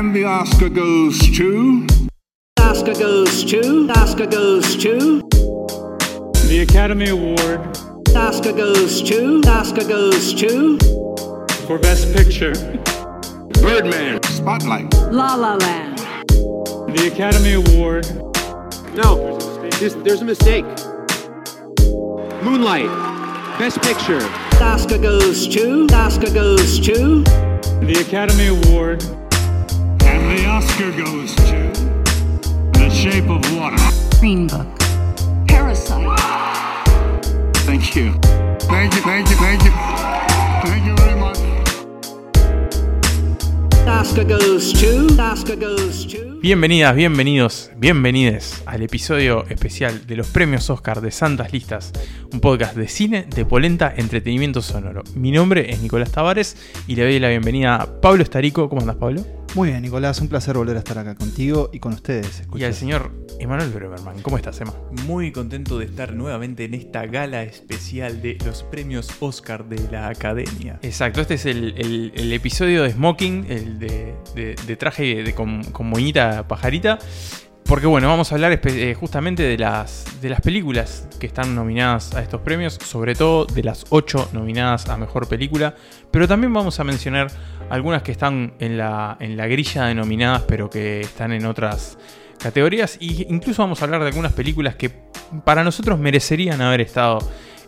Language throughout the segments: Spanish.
And the Oscar goes to. Oscar goes to. Oscar goes to. The Academy Award Oscar goes to. Oscar goes to. for Best Picture. Birdman. Spotlight. La La Land. The Academy Award No, there's, there's a mistake. Moonlight, Best Picture. Oscar goes to. Oscar goes to. The Academy Award And the Oscar goes to. The Shape of Water. Green Book. Parasite. Thank you. Thank you, thank you, thank you. Thank you very much. Oscar goes to. Oscar goes to. Bienvenidas, bienvenidos, bienvenides al episodio especial de los premios Oscar de Santas Listas, un podcast de cine, de polenta, entretenimiento sonoro. Mi nombre es Nicolás Tavares y le doy la bienvenida a Pablo Estarico. ¿Cómo andas, Pablo? Muy bien, Nicolás, un placer volver a estar acá contigo y con ustedes. Y al señor Emanuel Bremerman. ¿Cómo estás, Emma? Muy contento de estar nuevamente en esta gala especial de los premios Oscar de la Academia. Exacto, este es el, el- el episodio de Smoking, el de, de- de traje de, con, con moñita pajarita. Porque bueno, vamos a hablar eh, justamente de las, de las películas que están nominadas a estos premios, sobre todo de las 8 nominadas a Mejor Película, pero también vamos a mencionar algunas que están en la, en la grilla de nominadas, pero que están en otras categorías, e incluso vamos a hablar de algunas películas que para nosotros merecerían haber estado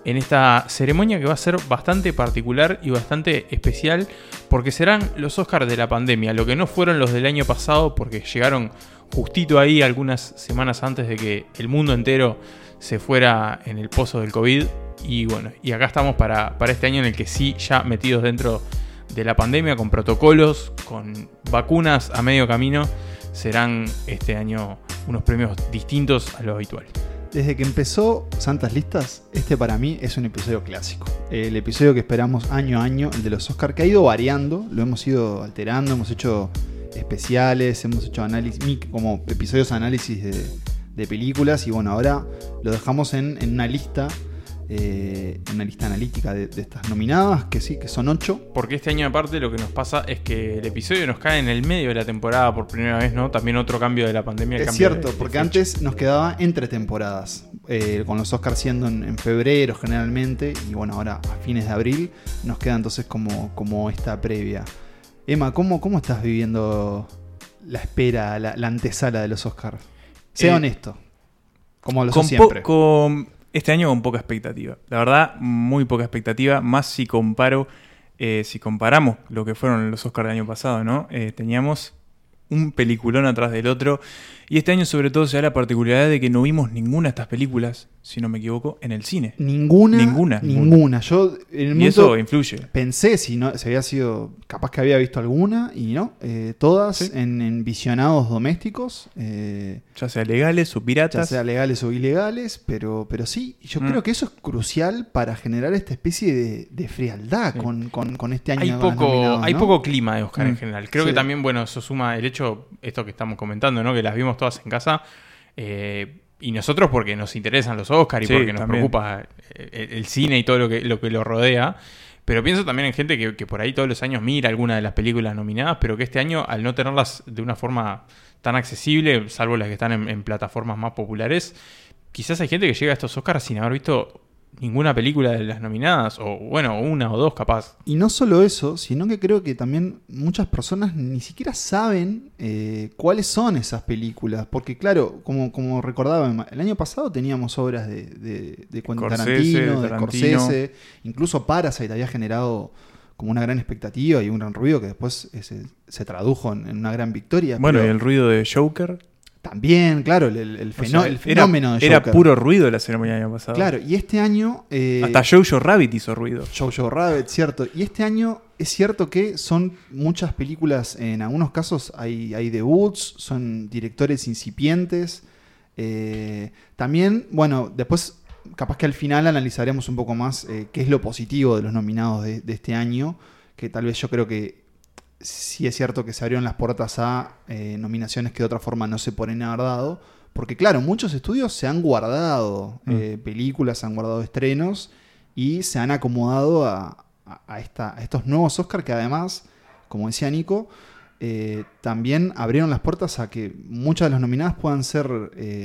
en esta ceremonia que va a ser bastante particular y bastante especial porque serán los Oscars de la pandemia, lo que no fueron los del año pasado porque llegaron justito ahí algunas semanas antes de que el mundo entero se fuera en el pozo del COVID y bueno, y acá estamos para, para este año en el que sí ya metidos dentro de la pandemia con protocolos, con vacunas a medio camino, serán este año unos premios distintos a lo habitual. Desde que empezó Santas Listas, este para mí es un episodio clásico. El episodio que esperamos año a año, el de los Oscar, que ha ido variando, lo hemos ido alterando, hemos hecho especiales, hemos hecho análisis, como episodios análisis de, de películas y bueno, ahora lo dejamos en, en una lista, eh, una lista analítica de, de estas nominadas, que sí, que son ocho. Porque este año aparte lo que nos pasa es que el episodio nos cae en el medio de la temporada por primera vez, ¿no? También otro cambio de la pandemia. Es cierto, de- porque antes nos quedaba entre temporadas, eh, con los Oscars siendo en, en febrero generalmente, y bueno, ahora a fines de abril nos queda entonces como, como esta previa. Emma, ¿cómo, cómo estás viviendo la espera, la, la antesala de los Oscars? Sea Eh, honesto, como lo Con siempre. con- este año con poca expectativa. La verdad, muy poca expectativa. Más si comparo, eh, si comparamos lo que fueron los Oscars del año pasado, ¿no? Eh, teníamos un peliculón atrás del otro. Y este año sobre todo se da la particularidad de que no vimos ninguna de estas películas, si no me equivoco, en el cine. Ninguna, Ninguna, ninguna. Yo en el Y eso momento influye. pensé si no si había sido capaz que había visto alguna y no, eh, todas Sí. en, en visionados domésticos. eh, Ya sea legales o ya piratas. sea legales o ilegales, pero, pero sí, yo Mm. creo que eso es crucial para generar esta especie de, de frialdad Sí. con, con- con este año. Hay poco, hay ¿no? poco clima de Oscar en Mm. general. Creo Sí. que también, bueno, eso suma el hecho, esto que estamos comentando, ¿no? Que las vimos todas en casa. eh, y nosotros porque nos interesan los Oscars y Sí, porque nos también. preocupa el, el cine y todo lo que, lo que lo rodea. Pero pienso también en gente que, que por ahí todos los años mira alguna de las películas nominadas, pero que este año, al no tenerlas de una forma tan accesible, salvo las que están en, en plataformas más populares, quizás hay gente que llega a estos Oscars sin haber visto ninguna película de las nominadas, o bueno, una o dos capaz. Y no solo eso, sino que creo que también muchas personas ni siquiera saben eh, cuáles son esas películas. Porque claro, como, como recordaba, el año pasado teníamos obras de, de, de Quentin Scorsese, Tarantino, de Tarantino. Scorsese, incluso Parasite había generado como una gran expectativa y un gran ruido que después eh, se, se tradujo en, en una gran victoria. Bueno, pero y el ruido de Joker. También, claro, el, el- el O fenó- sea, el era, fenómeno de era Joker. puro ruido la ceremonia del año pasado. Claro, y este año... eh, Hasta Jojo Rabbit hizo ruido. Jojo Rabbit, cierto. Y este año es cierto que son muchas películas, en algunos casos hay, hay debuts, son directores incipientes. Eh, también, bueno, después capaz que al final analizaremos un poco más eh, qué es lo positivo de los nominados de, de este año, que tal vez yo creo que sí es cierto que se abrieron las puertas a eh, nominaciones que de otra forma no se podrían haber dado. Porque claro, muchos estudios se han guardado Mm. eh, películas, se han guardado estrenos y se han acomodado a, a- a esta- a estos nuevos Oscars que además, como decía Nico, eh, también abrieron las puertas a que muchas de las nominadas puedan ser,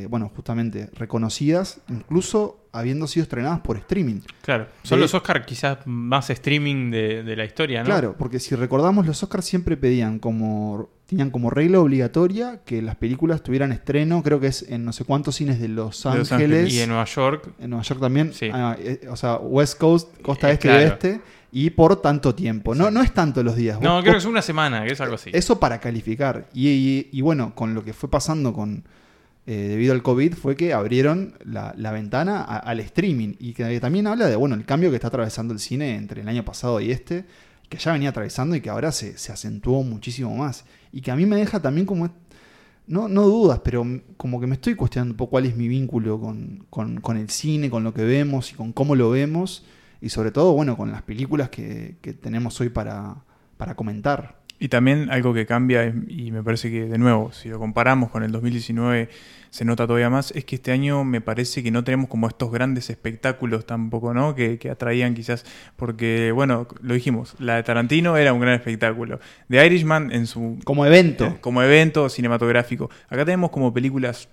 bueno, justamente reconocidas, incluso habiendo sido estrenadas por streaming. Claro. Son los Oscars quizás más streaming de, de la historia, ¿no? Claro, porque si recordamos, los Oscars siempre pedían como. tenían como regla obligatoria que las películas tuvieran estreno, creo que es en no sé cuántos cines de Los De Los Ángeles. Y en Nueva York. En Nueva York también. Sí. Ah, eh, o sea, West Coast, costa Eh, este claro. y oeste. Y por tanto tiempo. No, no es tanto los días. No, Vos- creo que es una semana, que es algo así. Eso para calificar. Y, y- y bueno, con lo que fue pasando con eh, debido al COVID fue que abrieron la, ventana a- al streaming. Y que también habla de bueno el cambio que está atravesando el cine entre el año pasado y este, que ya venía atravesando y que ahora se, se acentuó muchísimo más. Y que a mí me deja también como. No, no dudas, pero como que me estoy cuestionando un poco cuál es mi vínculo con, con- con el cine, con lo que vemos y con cómo lo vemos. Y sobre todo, bueno, con las películas que, que tenemos hoy para, para comentar. Y también algo que cambia, y me parece que de nuevo, si lo comparamos con el 2019, se nota todavía más, es que este año me parece que no tenemos como estos grandes espectáculos tampoco, ¿no? Que, que atraían quizás, porque, bueno, lo dijimos, la de Tarantino era un gran espectáculo. The Irishman en su... Como evento. eh, como evento cinematográfico. Acá tenemos como películas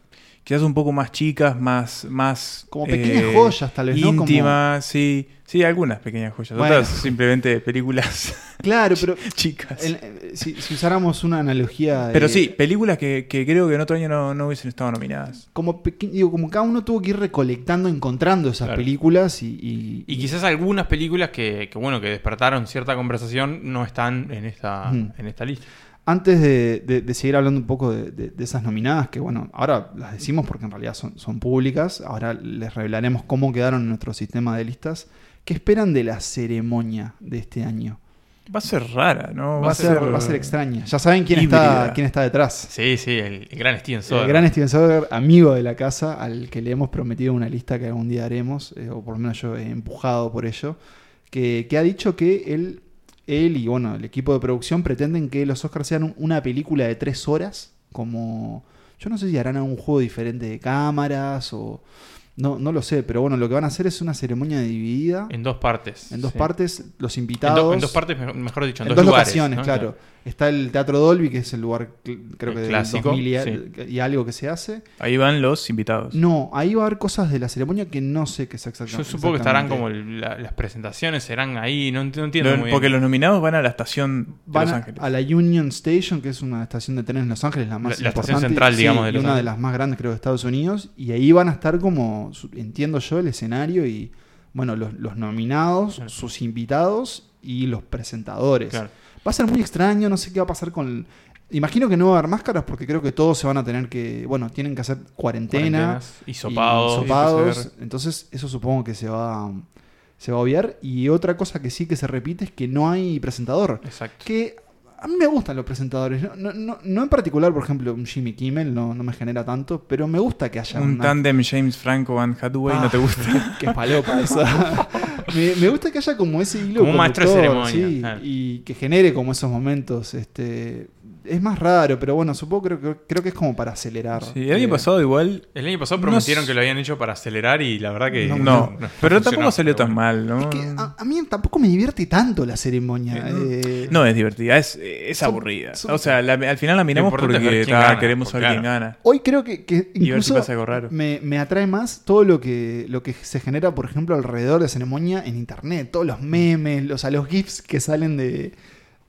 quizás un poco más chicas, más... más Como pequeñas joyas, tal vez, ¿no? Como- Íntimas, sí. Sí, algunas pequeñas joyas. Bueno. Otras simplemente películas Claro, pero chicas. el- eh, si, si usáramos una analogía. de- Pero sí, películas que, que creo que en otro año no, no hubiesen estado nominadas. Como, digo, como cada uno tuvo que ir recolectando, encontrando esas Claro. películas y. y- Y quizás algunas películas que, que, bueno, que despertaron cierta conversación no están en esta, en esta lista. Antes de, de- de seguir hablando un poco de, de- de esas nominadas, que bueno, ahora las decimos porque en realidad son, son públicas, ahora les revelaremos cómo quedaron en nuestro sistema de listas. ¿Qué esperan de la ceremonia de este año? Va a ser rara, ¿no? Va, a, ser, va a ser extraña. Ya saben quién está, quién está detrás. Sí, sí, el, el gran Steven Soderbergh. El gran Steven Soderbergh, amigo de la casa, al que le hemos prometido una lista que algún día haremos, eh, o por lo menos yo he empujado por ello, que, que ha dicho que él, él y bueno, el equipo de producción pretenden que los Oscars sean un- una película de tres horas, como... Yo no sé si harán algún juego diferente de cámaras o... No, no lo sé, pero bueno, lo que van a hacer es una ceremonia dividida En dos partes. en dos sí. partes, los En, invitados... do- en dos partes, mejor, mejor dicho, en, En dos, dos lugares, locaciones, ¿no? claro. Está el Teatro Dolby, que es el lugar, creo El que clásico, 2000 y, sí. y algo que se hace. Ahí van los invitados. No, ahí va a haber cosas de la ceremonia que no sé qué es Yo exactamente. supongo que estarán como exactamente. el- la- las presentaciones serán ahí, no, no entiendo Lo- muy bien. porque los nominados van a la estación de Van Los a, Ángeles. a la Union Station, que es una estación de trenes en Los Ángeles, la más La- la estación importante, central, sí, digamos, de y Los una de Ángeles. las más grandes, creo, de Estados Unidos. Y ahí van a estar como, entiendo yo, el escenario y, bueno, los, los nominados, Claro. sus invitados y los presentadores. Claro. Va a ser muy extraño, no sé qué va a pasar con... el- Imagino que no va a haber máscaras porque creo que todos se van a tener que, bueno, tienen que hacer cuarentena. Y sopados. PCR. Entonces, eso supongo que se va, se va a obviar. Y otra cosa que sí que se repite es que no hay presentador. Exacto. Que a mí me gustan los presentadores. No, no, no- no en particular, por ejemplo, un Jimmy Kimmel no, no me genera tanto, pero me gusta que haya Un una- tándem James Franco Van Hathaway, ¿no te gusta? Qué palopa esa. me, me gusta que haya como ese hilo Como un maestro de ceremonia, sí, claro. y que genere como esos momentos. Este, es más raro, pero bueno, supongo creo, que- creo que es como para acelerar. Sí, el año Eh, pasado igual... El año pasado prometieron que lo habían hecho para acelerar y la verdad que. No, No, pero tampoco salió pero tan bueno. mal, ¿no? Es que a, a mí tampoco me divierte tanto la ceremonia. eh. No es divertida, es, es Son- aburrida. son- o sea, la- al final la miramos porque ver ta, gana, queremos saber quién gana. Hoy creo que, que si incluso raro. Me, me atrae más todo lo que, lo que se genera, por ejemplo, alrededor de ceremonia en internet. Todos los memes, los, o sea, los GIFs que salen de,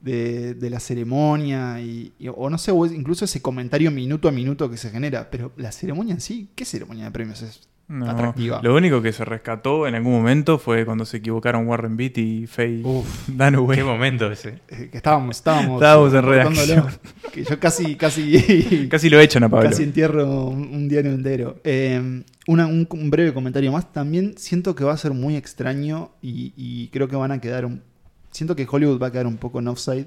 de, de la ceremonia. Y, y- o no sé, o incluso ese comentario minuto a minuto que se genera. Pero la ceremonia en sí, ¿qué ceremonia de premios es? No, atractiva. Lo único que se rescató en algún momento fue cuando se equivocaron Warren Beat y Faye Uf. Dunaway. Qué momento ese. Eh, que estábamos, estábamos, Estábamos en redacción. Que yo casi, casi, Casi lo echan a Pablo. Casi entierro un, un diario entero. Eh, una- un, un breve comentario más. También siento que va a ser muy extraño y, y creo que van a quedar un... Siento que Hollywood va a quedar un poco en offside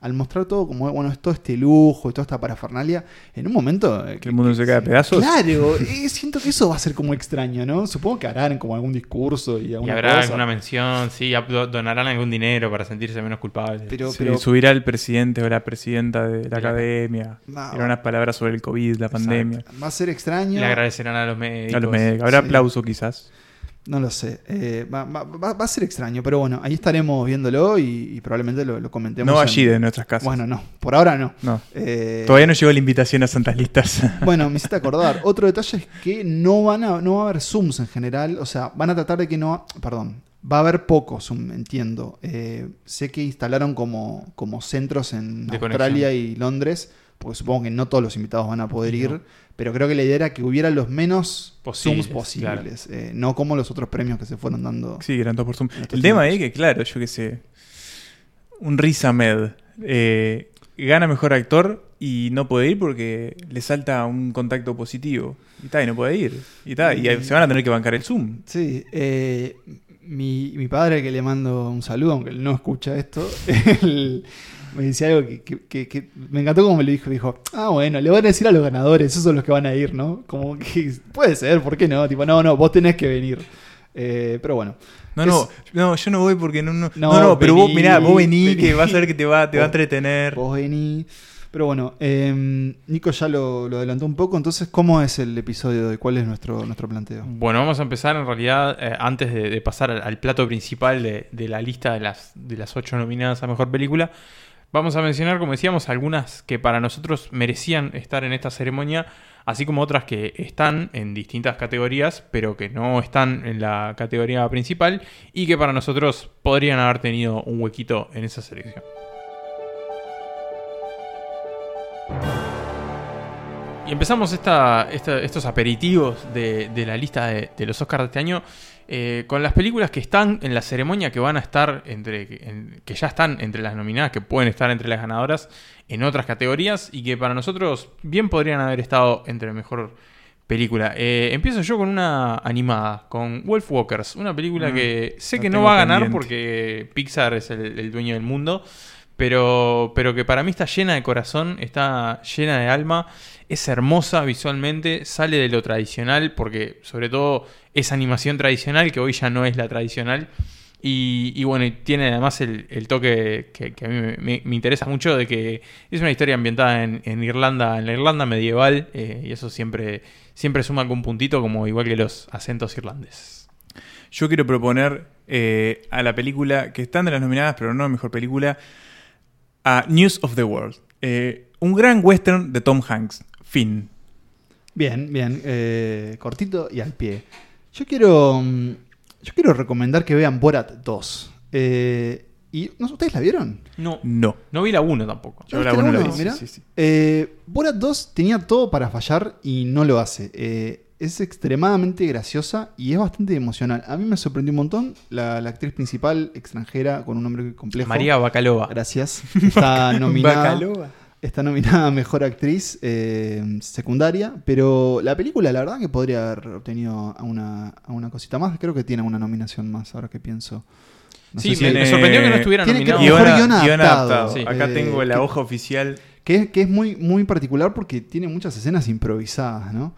al mostrar todo como, bueno, es todo este lujo y toda esta parafernalia. En un momento... eh, Que el mundo se cae a pedazos. Claro, eh, siento que eso va a ser como extraño, ¿no? Supongo que harán como algún discurso y Y alguna habrá cosa. alguna mención, sí, donarán algún dinero para sentirse menos culpables. Pero, Sí, pero subirá el presidente o la presidenta de la academia. No. Dirá unas palabras sobre el COVID, la pandemia. va a ser extraño. Le agradecerán a los médicos. A los médicos. Habrá Sí. aplauso quizás. No lo sé. Eh, va, va- va- a ser extraño, pero bueno, ahí estaremos viéndolo y, y probablemente lo, lo comentemos. No en- allí de nuestras casas. Bueno, no. Por ahora no. No. Eh, Todavía no llegó la invitación a Santas Listas. Bueno, me hiciste acordar. Otro detalle es que no van a, no va a haber zooms en general. O sea, van a tratar de que no. Perdón. Va a haber poco zoom, entiendo. Eh, sé que instalaron como, como centros en De Australia y Londres. Porque supongo que no todos los invitados van a poder ir. Pero creo que la idea era que hubiera los menos Posibles, zooms posibles. eh, no como los otros premios que se fueron dando. Sí, eran todos por Zoom. El tema ahí que, claro, yo qué sé. Un Riz Ahmed eh, gana mejor actor y no puede ir porque le salta un contacto positivo. Y está, y no puede ir. Y está, y se van a tener que bancar el Zoom. Sí, eh, mi, mi padre, que le mando un saludo, aunque él no escucha esto, él me decía algo que, que- que- que me encantó como me lo dijo. Dijo, ah, bueno, le van a decir a los ganadores, esos son los que van a ir, ¿no? Como que puede ser, ¿por qué no? Tipo, no, no, vos tenés que venir. Eh, pero bueno. No, Es- no, no, yo no voy porque no. No, No, no, no, pero vos, mirá, vos vení, vení. que vas a ver que te va, te va a entretener. Vos vení. Pero bueno, eh, Nico ya lo, lo adelantó un poco, entonces, ¿cómo es el episodio de hoy? ¿Cuál es nuestro, nuestro planteo? Bueno, vamos a empezar en realidad, eh, antes de, de pasar al, al plato principal de, de la lista de las, de las ocho nominadas a Mejor Película. Vamos a mencionar, como decíamos, algunas que para nosotros merecían estar en esta ceremonia, así como otras que están en distintas categorías, pero que no están en la categoría principal y que para nosotros podrían haber tenido un huequito en esa selección. Y empezamos estos aperitivos de, la lista de los Oscars de este año eh, con las películas que están en la ceremonia, que van a estar entre. en- que ya están entre las nominadas, que pueden estar entre las ganadoras en otras categorías y que para nosotros bien podrían haber estado entre mejor película. Eh, empiezo yo con una animada, con Wolf Walkers, una película Mm, que sé que no va a ganar pendiente. porque Pixar es el, el dueño del mundo, pero, pero que para mí está llena de corazón, está llena de alma, es hermosa visualmente, sale de lo tradicional, porque sobre todo es animación tradicional, que hoy ya no es la tradicional. Y, bueno, tiene además el, toque que, a mí me, interesa mucho de que es una historia ambientada en, en Irlanda, en la Irlanda medieval, eh, y eso siempre, siempre suma algún puntito, como igual que los acentos irlandeses. Yo quiero proponer eh, a la película, que están de las nominadas, pero no mejor película, a News of the World. Eh, un gran western de Tom Hanks. Fin. Bien, bien, eh, cortito y al pie. Yo quiero, mm, yo quiero recomendar que vean Borat 2. Eh, y, ¿no, ¿Ustedes la vieron? No, No. no vi la 1 tampoco. Yo ¿No la la vi, sí, sí, sí. Eh, Borat 2 tenía todo para fallar y no lo hace. Eh, es extremadamente graciosa y es bastante emocional. A mí me sorprendió un montón. La, la actriz principal extranjera con un nombre complejo. María Bacalova. Gracias. Está nominada. Bacalova. Está nominada a Mejor Actriz eh, Secundaria, pero la película la verdad que podría haber obtenido a una, a una cosita más. Creo que tiene una nominación más, ahora que pienso. No Sí, sé si- me, sorprendió que no estuviera Tiene que- nominado. Guion adaptado. adaptado. Sí. Acá Eh, tengo la que- hoja oficial. que, es- que es muy, muy particular porque tiene muchas escenas improvisadas, ¿no?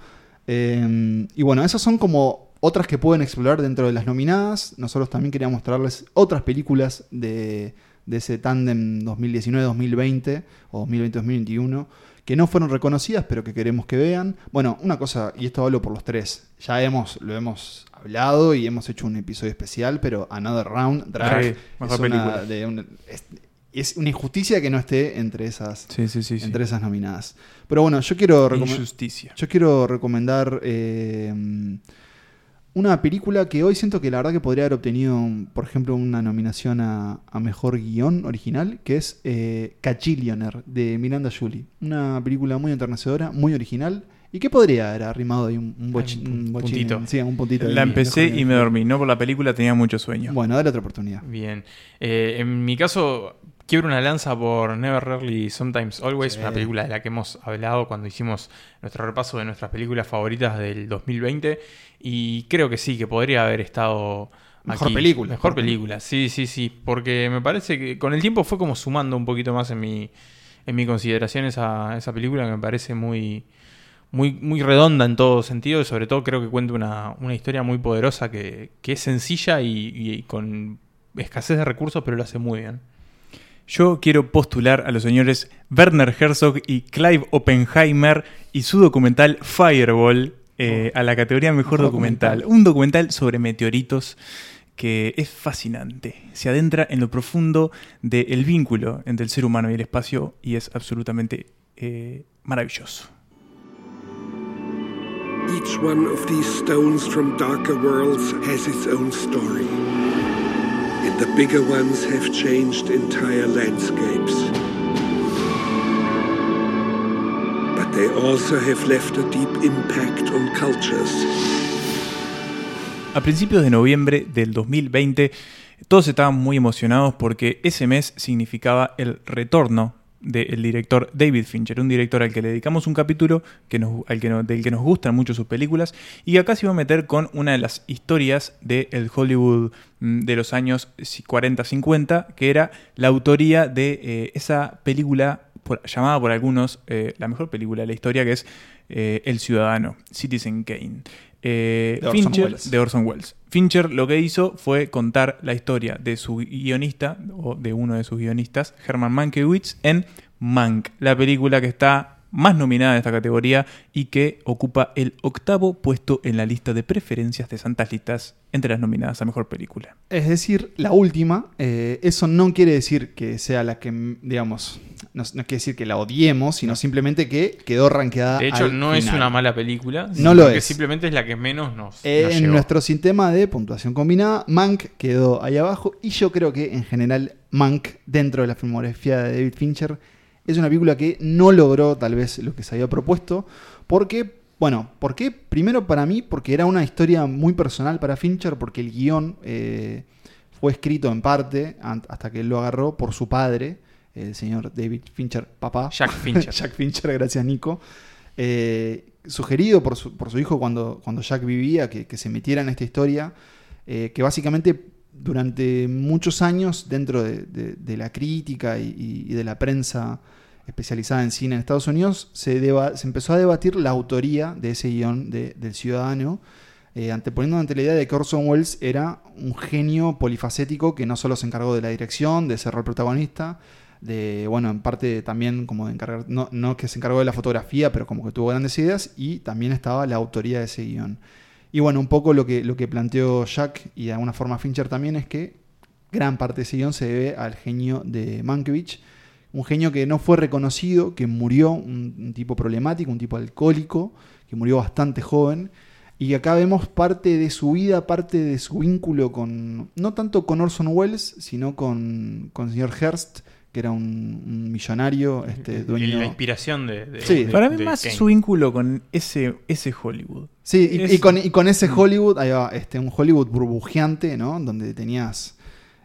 Eh, y bueno, esas son como otras que pueden explorar dentro de las nominadas. Nosotros también queríamos mostrarles otras películas de, de ese tándem 2019-2020 o 2020-2021 que no fueron reconocidas pero que queremos que vean. Bueno, una cosa, y esto hablo por los tres, ya hemos, lo hemos hablado y hemos hecho un episodio especial, pero Another Round, Drag, Sí, es, una, de una- es- es una injusticia que no esté entre esas, sí. sí. entre esas nominadas. Pero bueno, yo quiero, Injusticia. yo quiero recomendar eh, una película que hoy siento que la verdad que podría haber obtenido, por ejemplo, una nominación a, a Mejor Guión Original, que es eh, Cachillionaire, de Miranda Julie. Una película muy enternecedora, muy original, y que podría haber arrimado ahí un, un, bochi- Un bochín, puntito. sí, un puntito. La empecé y me dormí. No por la película, tenía mucho sueño. Bueno, dale otra oportunidad. Bien. Eh, en mi caso, quiebro una lanza por Never Rarely Sometimes Always, Sí. una película de la que hemos hablado cuando hicimos nuestro repaso de nuestras películas favoritas del 2020. Y creo que sí, que podría haber estado. Mejor aquí. película. Mejor película, sí, sí, sí. Porque me parece que con el tiempo fue como sumando un poquito más en mi, en mi consideración esa, esa película que me parece muy, muy, muy redonda en todo sentido y sobre todo creo que cuenta una, una historia muy poderosa que, que es sencilla y, y con escasez de recursos, pero lo hace muy bien. Yo quiero postular a los señores Werner Herzog y Clive Oppenheimer y su documental Fireball, eh, a la categoría Mejor documental. Un documental sobre meteoritos que es fascinante. Se adentra en lo profundo del vínculo entre el ser humano y el espacio y es absolutamente eh, maravilloso. Each one of these stones from darker worlds has its own story. And the bigger ones have changed entire landscapes. But they also have left a deep impact on cultures. A principios de noviembre del 2020, todos estaban muy emocionados porque ese mes significaba el retorno del director David Fincher, un director al que le dedicamos un capítulo que nos, al que no- del que nos gustan mucho sus películas, y acá se iba a meter con una de las historias del Hollywood mm, de los años 40-50, que era la autoría de eh, esa película llamada por algunos eh, la mejor película de la historia, que es eh, El Ciudadano, Citizen Kane. Eh, De Orson Fincher, Welles. de Orson Welles. Fincher lo que hizo fue contar la historia de su guionista, o de uno de sus guionistas, Herman Mankiewicz, en Mank, la película que está más nominada en esta categoría y que ocupa el octavo puesto en la lista de preferencias de Santas Listas entre las nominadas a Mejor Película. Es decir, la última, eh, eso no quiere decir que sea la que, digamos, no, no quiere decir que la odiemos, sino simplemente que quedó rankeada. De hecho, al no es una mala película. No lo que es. simplemente es la que menos nos, Eh, nos en llegó. nuestro sistema de puntuación combinada, Mank quedó ahí abajo y yo creo que en general Mank, dentro de la filmografía de David Fincher, es una película que no logró tal vez lo que se había propuesto, porque, bueno, ¿por qué? Primero para mí, porque era una historia muy personal para Fincher, porque el guion eh, fue escrito en parte, hasta que él lo agarró, por su padre, el señor David Fincher, papá. Jack Fincher. Jack Fincher, gracias Nico. Eh, sugerido por su, por su hijo cuando, cuando Jack vivía, que, que se metiera en esta historia, eh, que básicamente durante muchos años dentro de, de- de la crítica y de la prensa especializada en cine en Estados Unidos, se, deba- se empezó a debatir la autoría de ese guion de- del ciudadano, eh, anteponiendo ante la idea de que Orson Welles era un genio polifacético que no solo se encargó de la dirección, de ser el protagonista, de, bueno, en parte también como de encargar, no, no que se encargó de la fotografía, pero como que tuvo grandes ideas y también estaba la autoría de ese guion. Y bueno, un poco lo que, lo que planteó Jack y de alguna forma Fincher también es que gran parte de ese guion se debe al genio de Mankiewicz, un genio que no fue reconocido, que murió, un, un tipo problemático, un tipo alcohólico, que murió bastante joven. Y acá vemos parte de su vida, parte de su vínculo con, no tanto con Orson Welles, sino con, con el señor Hearst, que era un, un millonario, este, dueño... La inspiración de. de- Sí. de- Para mí de más Kane. su vínculo con ese, ese Hollywood. Sí, y, Es- y con, y con ese Hollywood, ahí va, este, un Hollywood burbujeante, ¿no? Donde tenías,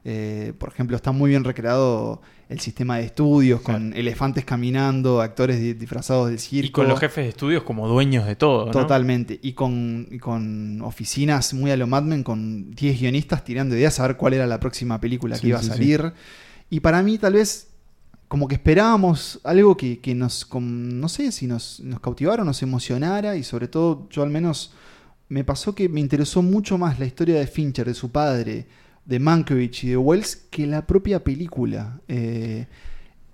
eh, por ejemplo, está muy bien recreado el sistema de estudios, con elefantes caminando, actores di- disfrazados del circo. Y con los jefes de estudios como dueños de todo. ¿no? Totalmente. Y con, y con oficinas muy a lo Mad Men, con 10 guionistas tirando ideas a ver cuál era la próxima película Sí, que iba sí, a sí. salir. Y para mí, tal vez, como que esperábamos algo que, que nos, no sé, si nos, nos cautivara o nos emocionara. Y sobre todo, yo al menos, me pasó que me interesó mucho más la historia de Fincher, de su padre, de Mankiewicz y de Wells, que la propia película. Eh,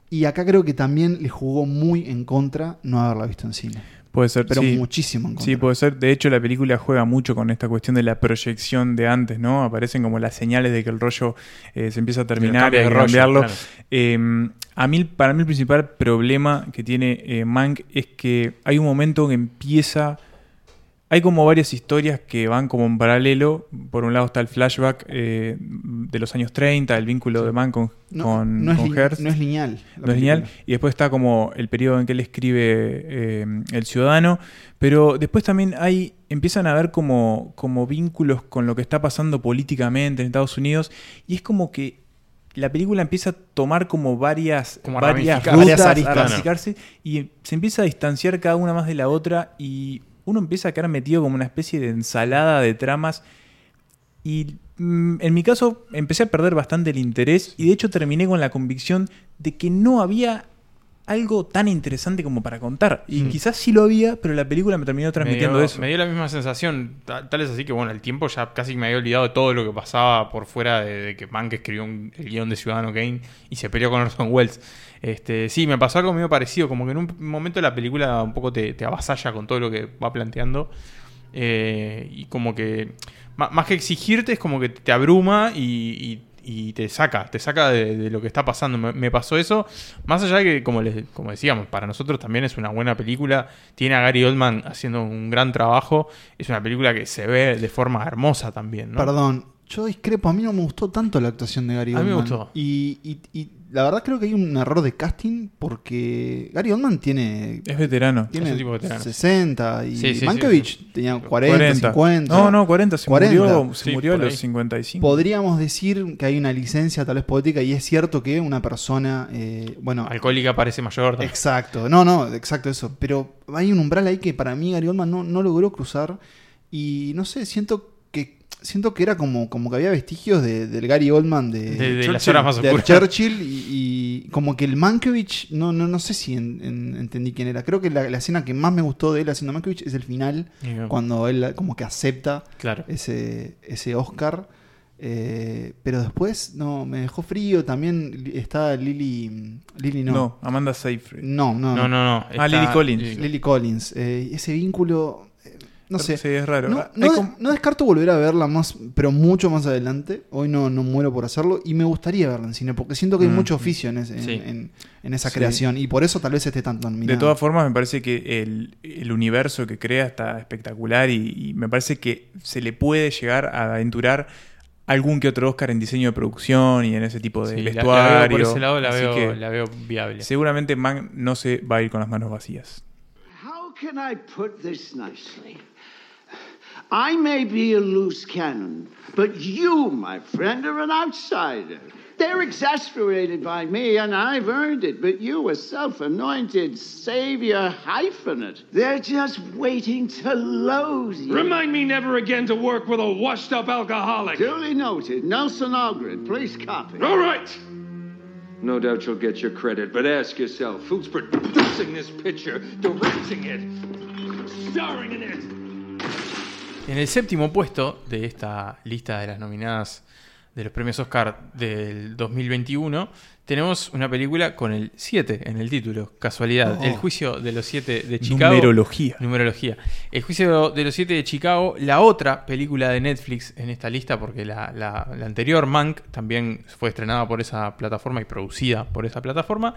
y acá creo que también le jugó muy en contra no haberla visto en cine. Puede ser, Pero sí. muchísimo en contra. Sí, puede ser. De hecho, la película juega mucho con esta cuestión de la proyección de antes, ¿no? Aparecen como las señales de que el rollo eh, se empieza a terminar y hay de que rollo, cambiarlo. claro. Eh, a mí, para mí, el principal problema que tiene eh, Mank es que hay un momento que empieza. Hay como varias historias que van como en paralelo. Por un lado está el flashback eh, de los años 30, el vínculo de Mank con, No, con, no es, con li- Hearst. no es lineal. No es lineal. Y después está como el periodo en que él escribe eh, El Ciudadano. Pero después también hay. empiezan a haber como, como vínculos con lo que está pasando políticamente en Estados Unidos. Y es como que la película empieza a tomar como varias, Como a varias rutas, Varias aristas. y se empieza a distanciar cada una más de la otra. Y uno empieza a quedar metido como una especie de ensalada de tramas. Y mm, en mi caso empecé a perder bastante el interés y de hecho terminé con la convicción de que no había algo tan interesante como para contar. Y quizás sí lo había, pero la película me terminó transmitiendo me dio, eso. me dio la misma sensación. ta- Tal es así que, bueno, el tiempo ya casi me había olvidado de todo lo que pasaba por fuera de, de que Mank escribió un- el guion de Ciudadano Kane y se peleó con Orson Welles. Este, sí, me pasó algo medio parecido. Como que en un momento la película un poco te, te avasalla con todo lo que va planteando. Eh, y como que, más que exigirte, es como que te abruma y, y- y te saca, te saca de, de lo que está pasando. Me, me pasó eso, más allá de que, como, les, como decíamos, para nosotros también es una buena película. Tiene a Gary Oldman haciendo un gran trabajo. Es una película que se ve de forma hermosa también, ¿no? Perdón, yo discrepo, a mí no me gustó tanto la actuación de Gary A mí me Oldman. gustó. Y, y- y la verdad creo que hay un error de casting porque Gary Oldman tiene, Es veterano. tiene tipo veterano. 60 y Sí, sí, Mankiewicz sí, tenía 40, 50. No, no, 40. Se 40. murió, se Sí, murió a los ahí. 55. Podríamos decir que hay una licencia tal vez poética y es cierto que una persona, eh, bueno, Alcohólica parece mayor. también. Exacto, no, no, exacto eso. Pero hay un umbral ahí que para mí Gary Oldman no, no logró cruzar. Y no sé, siento que siento que era como, como que había vestigios de- del Gary Oldman de, De, de las Churchill, horas más de. Churchill y, y como que el Mankiewicz, no, no, no sé si en- en- entendí quién era. Creo que la, la escena que más me gustó de él haciendo Mankiewicz es el final, cuando él como que acepta Claro. ese, ese Oscar. Eh, pero después no me dejó frío. También li- está Lily. Lily no. No, Amanda Seyfried. No, no, No, no, no. Ah, está- Lily Collins. Lily- Lily Collins. eh, ese vínculo. No sé. Sí, es raro. No, Ah, no hay de- como- no descarto volver a verla más, pero mucho más adelante. Hoy no, no muero por hacerlo. Y me gustaría verla en cine, porque siento que hay Mm. mucho oficio en, ese- en, Sí. en- en esa Sí. creación. Y por eso tal vez esté tan De nominado. todas formas, me parece que el, el universo que crea está espectacular y, y me parece que se le puede llegar a aventurar algún que otro Oscar en diseño de producción y en ese tipo de Sí, la- vestuario. la veo por ese lado la Así veo, que la veo viable. seguramente Mann no se va a ir con las manos vacías. How can I put this nicely? I may be a loose cannon, but you, my friend, are an outsider. They're exasperated by me, and I've earned it, but you, a self anointed savior hyphenate, they're just waiting to load you. Remind me never again to work with a washed up alcoholic. Duly noted. Nelson Ogren, please copy. All right. No doubt you'll get your credit, but ask yourself who's producing this picture, directing it, starring in it? En el séptimo puesto de esta lista de las nominadas de los premios Oscar del 2021, tenemos una película con el 7 en el título, casualidad. Oh. El juicio de los 7 de Chicago. Numerología. Numerología. El juicio de los 7 de Chicago, la otra película de Netflix en esta lista, porque la, la- la anterior, Mank, también fue estrenada por esa plataforma y producida por esa plataforma.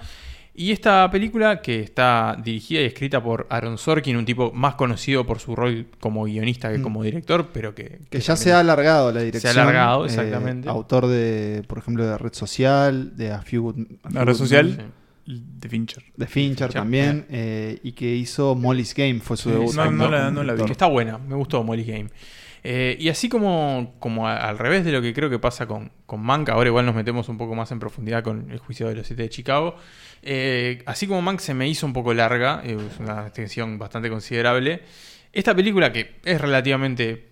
Y esta película, que está dirigida y escrita por Aaron Sorkin, un tipo más conocido por su rol como guionista que como director, pero que, Que ya se ha alargado la dirección. Se ha alargado, eh, exactamente. autor de, por ejemplo, de Red Social, de A Few Good- A Few La red Good social de Fincher. De Fincher también, eh, y que hizo Molly's Game, fue su Sí, debut. no, no la- no la vi. Que está buena, me gustó Molly Game. Eh, y así como, como al revés de lo que creo que pasa con, con Mank, ahora igual nos metemos un poco más en profundidad con el juicio de los siete de Chicago. eh, así como Mank se me hizo un poco larga, eh, es una extensión bastante considerable. Esta película que es relativamente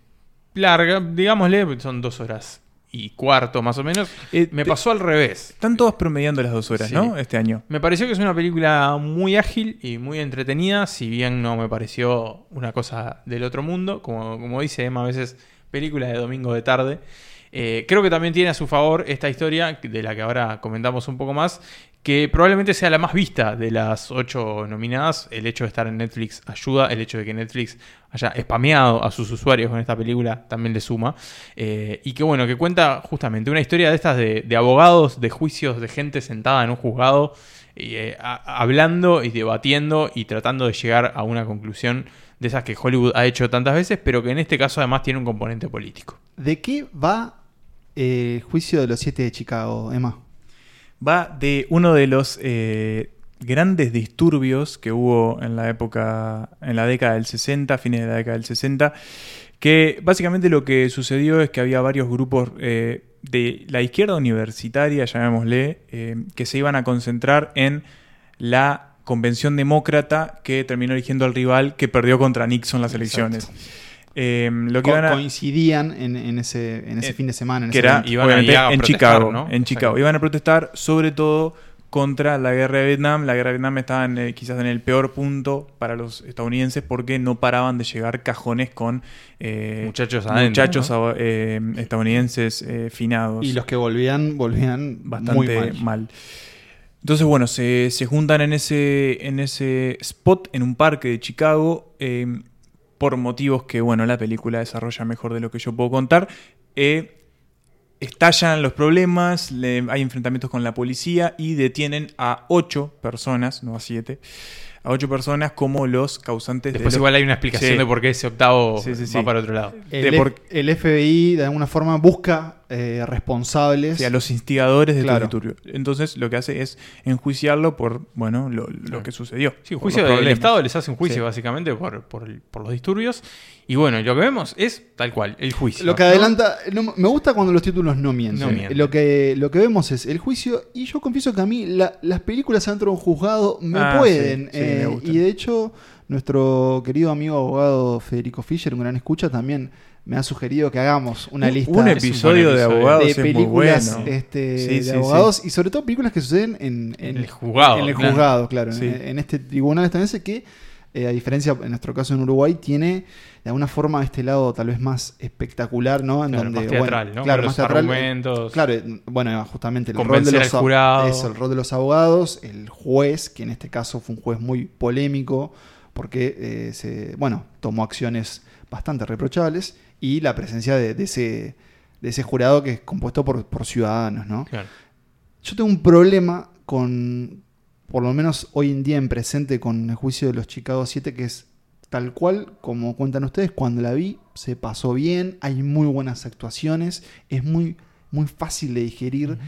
larga, digámosle, son dos horas y cuarto más o menos, Eh, me pasó al revés. Están todos promediando las dos horas, Sí. ¿no? Este año. Me pareció que es una película muy ágil y muy entretenida, si bien no me pareció una cosa del otro mundo, como, como dice Emma, a veces película de domingo de tarde. Eh, creo que también tiene a su favor esta historia, de la que ahora comentamos un poco más, que probablemente sea la más vista de las ocho nominadas. El hecho de estar en Netflix ayuda, el hecho de que Netflix haya spameado a sus usuarios con esta película también le suma. Eh, y que bueno, que cuenta justamente una historia de estas de, abogados, de juicios, de gente sentada en un juzgado, eh, hablando y debatiendo y tratando de llegar a una conclusión de esas que Hollywood ha hecho tantas veces, pero que en este caso además tiene un componente político. ¿De qué va eh, el juicio de los siete de Chicago, Emma? Va de uno de los eh, grandes disturbios que hubo en la época, en la década del 60, fines de la década del 60, que básicamente lo que sucedió es que había varios grupos eh, de la izquierda universitaria, llamémosle, eh, que se iban a concentrar en la convención demócrata que terminó eligiendo al rival que perdió contra Nixon las elecciones. Eh, lo que Co- iban a- coincidían en, en ese, en ese Eh, fin de semana. En que ese era. Iban a en Chicago. ¿no? En Chicago. Iban a protestar sobre todo contra la guerra de Vietnam. La guerra de Vietnam estaba en, eh, quizás en el peor punto para los estadounidenses porque no paraban de llegar cajones con eh, Muchachos adentro, muchachos eh, estadounidenses eh, finados. Y los que volvían, volvían bastante muy mal. mal. Entonces, bueno, se, se juntan en ese, en ese spot, en un parque de Chicago, eh, por motivos que, bueno, la película desarrolla mejor de lo que yo puedo contar. Eh, estallan los problemas, le- hay enfrentamientos con la policía y detienen a ocho personas, no a siete, a ocho personas como los causantes Después de... igual hay una explicación Sí. de por qué ese octavo Sí, sí, sí. va para otro lado. El, de F- por- el FBI de alguna forma busca eh, responsables. Sí, a los instigadores de Claro. Entonces lo que hace es enjuiciarlo por, bueno, lo, lo que sucedió. Sí, juicio del. Estado les hace un juicio Sí. básicamente por, por, el- por los disturbios. Y bueno, lo que vemos es tal cual, el juicio. Lo que ¿no? adelanta, no- me gusta cuando los títulos no mienten. No mienten. Lo, que, lo que vemos es el juicio y yo confieso que a mí la- las películas dentro de un juzgado me Ah, pueden. sí, sí, me eh, y de hecho nuestro querido amigo abogado Federico Fischer, un gran escucha, también me ha sugerido que hagamos una Un- lista un de episodio de abogados es muy películas bueno. este, Sí, de sí, abogados y sobre todo películas que suceden en, En el juzgado, En el claro. juzgado, claro. Sí. En, en este tribunal estadounidense que, eh, a diferencia, en nuestro caso en Uruguay, tiene de alguna forma este lado tal vez más espectacular, ¿no? En Claro, donde, más bueno, teatral, ¿no? Claro, más los teatral. argumentos. Claro, bueno, justamente el rol de los jurado. Eso, el rol de los abogados, el juez, que en este caso fue un juez muy polémico, porque eh, se, bueno, tomó acciones bastante reprochables, y la presencia de, de ese, de ese jurado que es compuesto por, por ciudadanos, ¿no? Claro. Yo tengo un problema con, por lo menos hoy en día en presente, con el juicio de los Chicago 7, que es tal cual, como cuentan ustedes, cuando la vi se pasó bien, hay muy buenas actuaciones, es muy, muy fácil de digerir,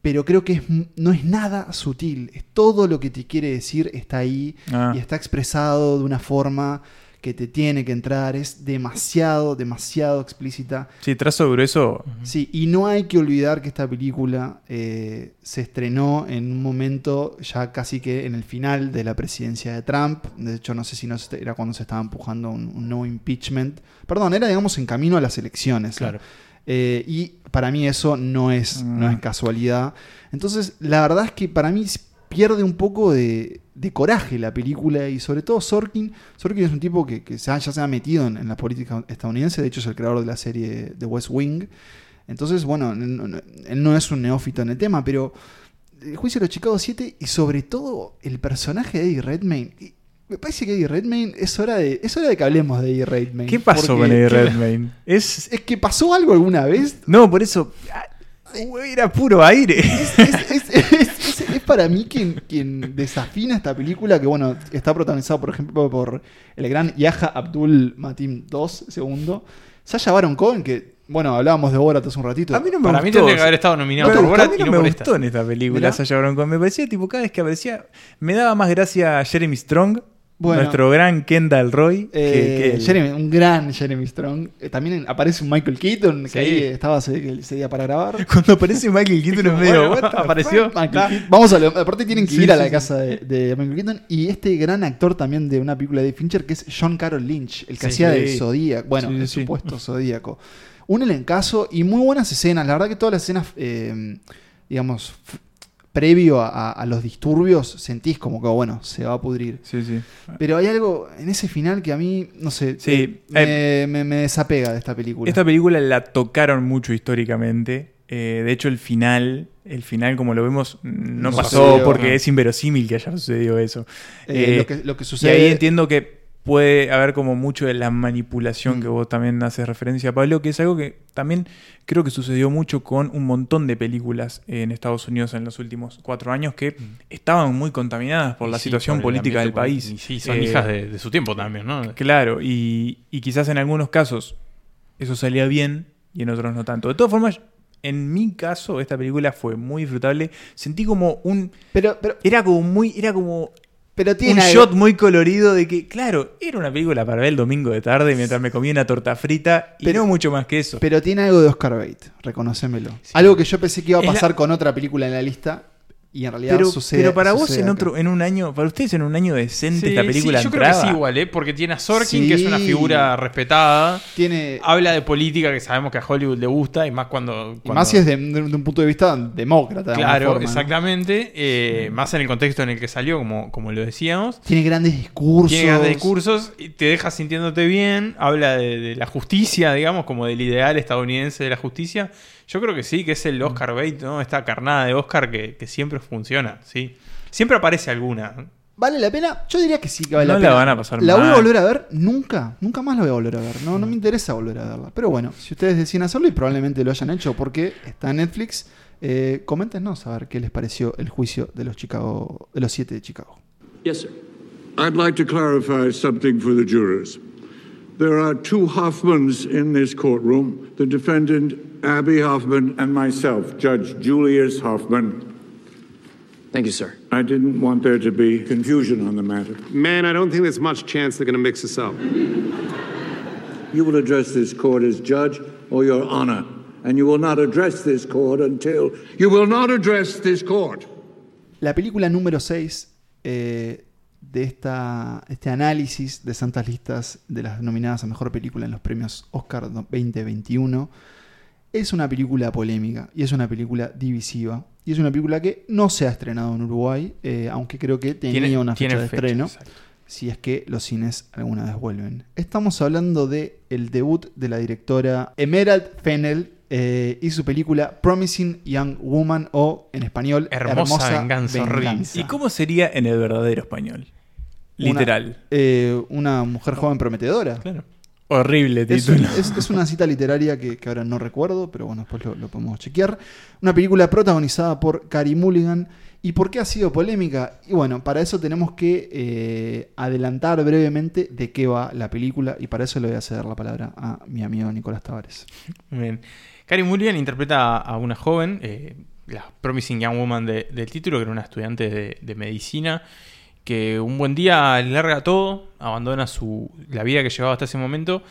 pero creo que es, no es nada sutil, es todo lo que te quiere decir está ahí Ah. y está expresado de una forma que te tiene que entrar, es demasiado, demasiado explícita. Sí, trazo grueso. Sí, y no hay que olvidar que esta película eh, se estrenó en un momento ya casi que en el final de la presidencia de Trump. De hecho, no sé si no se- era cuando se estaba empujando un, un no impeachment. Perdón, era, digamos, en camino a las elecciones. Claro. Eh, y para mí eso no es, no es casualidad. Entonces, la verdad es que para mí pierde un poco de, de coraje la película y sobre todo Sorkin. Sorkin es un tipo que, que se ha- ya se ha metido en, en la política estadounidense, de hecho es el creador de la serie The West Wing. Entonces, bueno, él no- no- él no es un neófito en el tema, pero el juicio de los Chicago 7 y sobre todo el personaje de Eddie Redmayne. y Me parece que Eddie Redmayne es hora de, es hora de que hablemos de Eddie Redmayne. ¿Qué pasó porque- con Eddie Redmayne? Es, Es que pasó algo alguna vez no, por eso. ah, Era puro aire. es para mí quien, quien desafina esta película, que bueno, está protagonizado, por ejemplo, por el gran Yaha Abdul Matin II, segundo. Sasha Baron Cohen, que, bueno, hablábamos de Borat hace un ratito. A mí no me Para mí gustó. tendría que haber estado nominado Pero por Borat a mí y no, no me gustó esta. en esta película. Sacha Baron Cohen. Me parecía, tipo, cada vez que aparecía, me daba más gracia Jeremy Strong, Bueno. nuestro gran Kendall Roy, Eh, que, el- Jeremy- un gran Jeremy Strong. Eh, también aparece un Michael Keaton, que ahí estaba ese, ese día para grabar. Cuando aparece Michael Keaton es medio... Bueno, apareció. Vamos a lo- aparte tienen que Sí, ir a la casa de, de Michael Keaton y este gran actor también de una película de Fincher que es John Carroll Lynch, el que hacía de. Zodíaco, bueno, el supuesto Zodíaco. Un elencazo y muy buenas escenas, la verdad que todas las escenas, eh, digamos, previo a, los disturbios, sentís como que, bueno, se va a pudrir. Sí, sí. Pero hay algo en ese final que a mí, no sé, Sí, eh, me, me- me desapega de esta película. Esta película la tocaron mucho históricamente. Eh, de hecho, el final, el final, como lo vemos, no, No pasó sucedió, porque no. es inverosímil que haya sucedido eso. Eh, Eh, lo, que, lo que Y sucede. ahí entiendo que puede haber como mucho de la manipulación que vos también haces referencia, Pablo, que es algo que también creo que sucedió mucho con un montón de películas en Estados Unidos en los últimos cuatro años que estaban muy contaminadas por la sí, situación por política del país. Y sí, son Eh, hijas de, de su tiempo también, ¿no? Claro, y, y quizás en algunos casos eso salía bien y en otros no tanto. De todas formas, en mi caso, esta película fue muy disfrutable. Sentí como un. Pero, pero, Era como muy. Era como. Pero Un tiene algo- shot muy colorido de que, claro, era una película para ver el domingo de tarde mientras me comía una torta frita y Pero- no mucho más que eso. Pero tiene algo de Oscar Bate, reconocémelo. Algo que yo pensé que iba a la- pasar con otra película en la lista y en realidad Pero, sucede. pero para vos en acá. otro, en un año, para ustedes en un año decente Sí, esta película sí, yo creo que entraba? sí igual, ¿eh? Porque tiene a Sorkin, Sí. que es una figura respetada. Tiene. Habla de política que sabemos que a Hollywood le gusta, y más cuando... y más si es de, de un punto de vista demócrata. de Claro, exactamente. eh, Más en el contexto en el que salió, como, como lo decíamos. Tiene grandes discursos. Tiene grandes discursos, y te deja sintiéndote bien, habla de, de la justicia, digamos, como del ideal estadounidense de la justicia. Yo creo que sí, que es el Oscar bait, ¿no? Esta carnada de Oscar que, que siempre funciona, ¿sí? Siempre aparece alguna. ¿Vale la pena? Yo diría que sí que vale No la la pena. van a pasar ¿La voy a mal. volver a ver? Nunca. Nunca más la voy a volver a ver. No, no me interesa volver a verla. Pero bueno, si ustedes deciden hacerlo y probablemente lo hayan hecho porque está en Netflix, eh, coméntenos a ver qué les pareció el juicio de los Chicago, de los siete de Chicago. Yes, sir. I'd like to clarify something for the jurors. There are two Hoffmans in this courtroom the defendant, Abby Hoffman, and myself, Judge Julius Hoffman. Thank you, sir. I didn't want there to be confusion on the matter. Man, I don't think there's much chance they're going to mix us up. You will address this court as judge or your honor, and you will not address this court until. You will not address this court. La película número 6 eh, de esta, este análisis de santas listas de las nominadas a Mejor Película en los premios Oscar 2021 es una película polémica y es una película divisiva. Y es una película que no se ha estrenado en Uruguay, eh, aunque creo que tenía Tiene- una fecha tiene de fecha, estreno. exacto. Si es que los cines alguna vez vuelven. Estamos hablando de el debut de la directora Emerald Fennell eh, y su película Promising Young Woman o en español Hermosa Venganza, horrible. ¿Y cómo sería en el verdadero español? Una- Literal. eh, una mujer joven prometedora. Claro. Horrible título. es- es una cita literaria que, que ahora no recuerdo, pero bueno, después lo, lo podemos chequear. Una película protagonizada por Carey Mulligan. ¿Y por qué ha sido polémica? Y bueno, para eso tenemos que eh, adelantar brevemente de qué va la película. Y para eso le voy a ceder la palabra a mi amigo Nicolás Tavares. Bien. Mulligan interpreta a una joven, eh, la Promising Young Woman de- del título, que era una estudiante de, de medicina, que un buen día larga todo, abandona su, la vida que llevaba hasta ese momento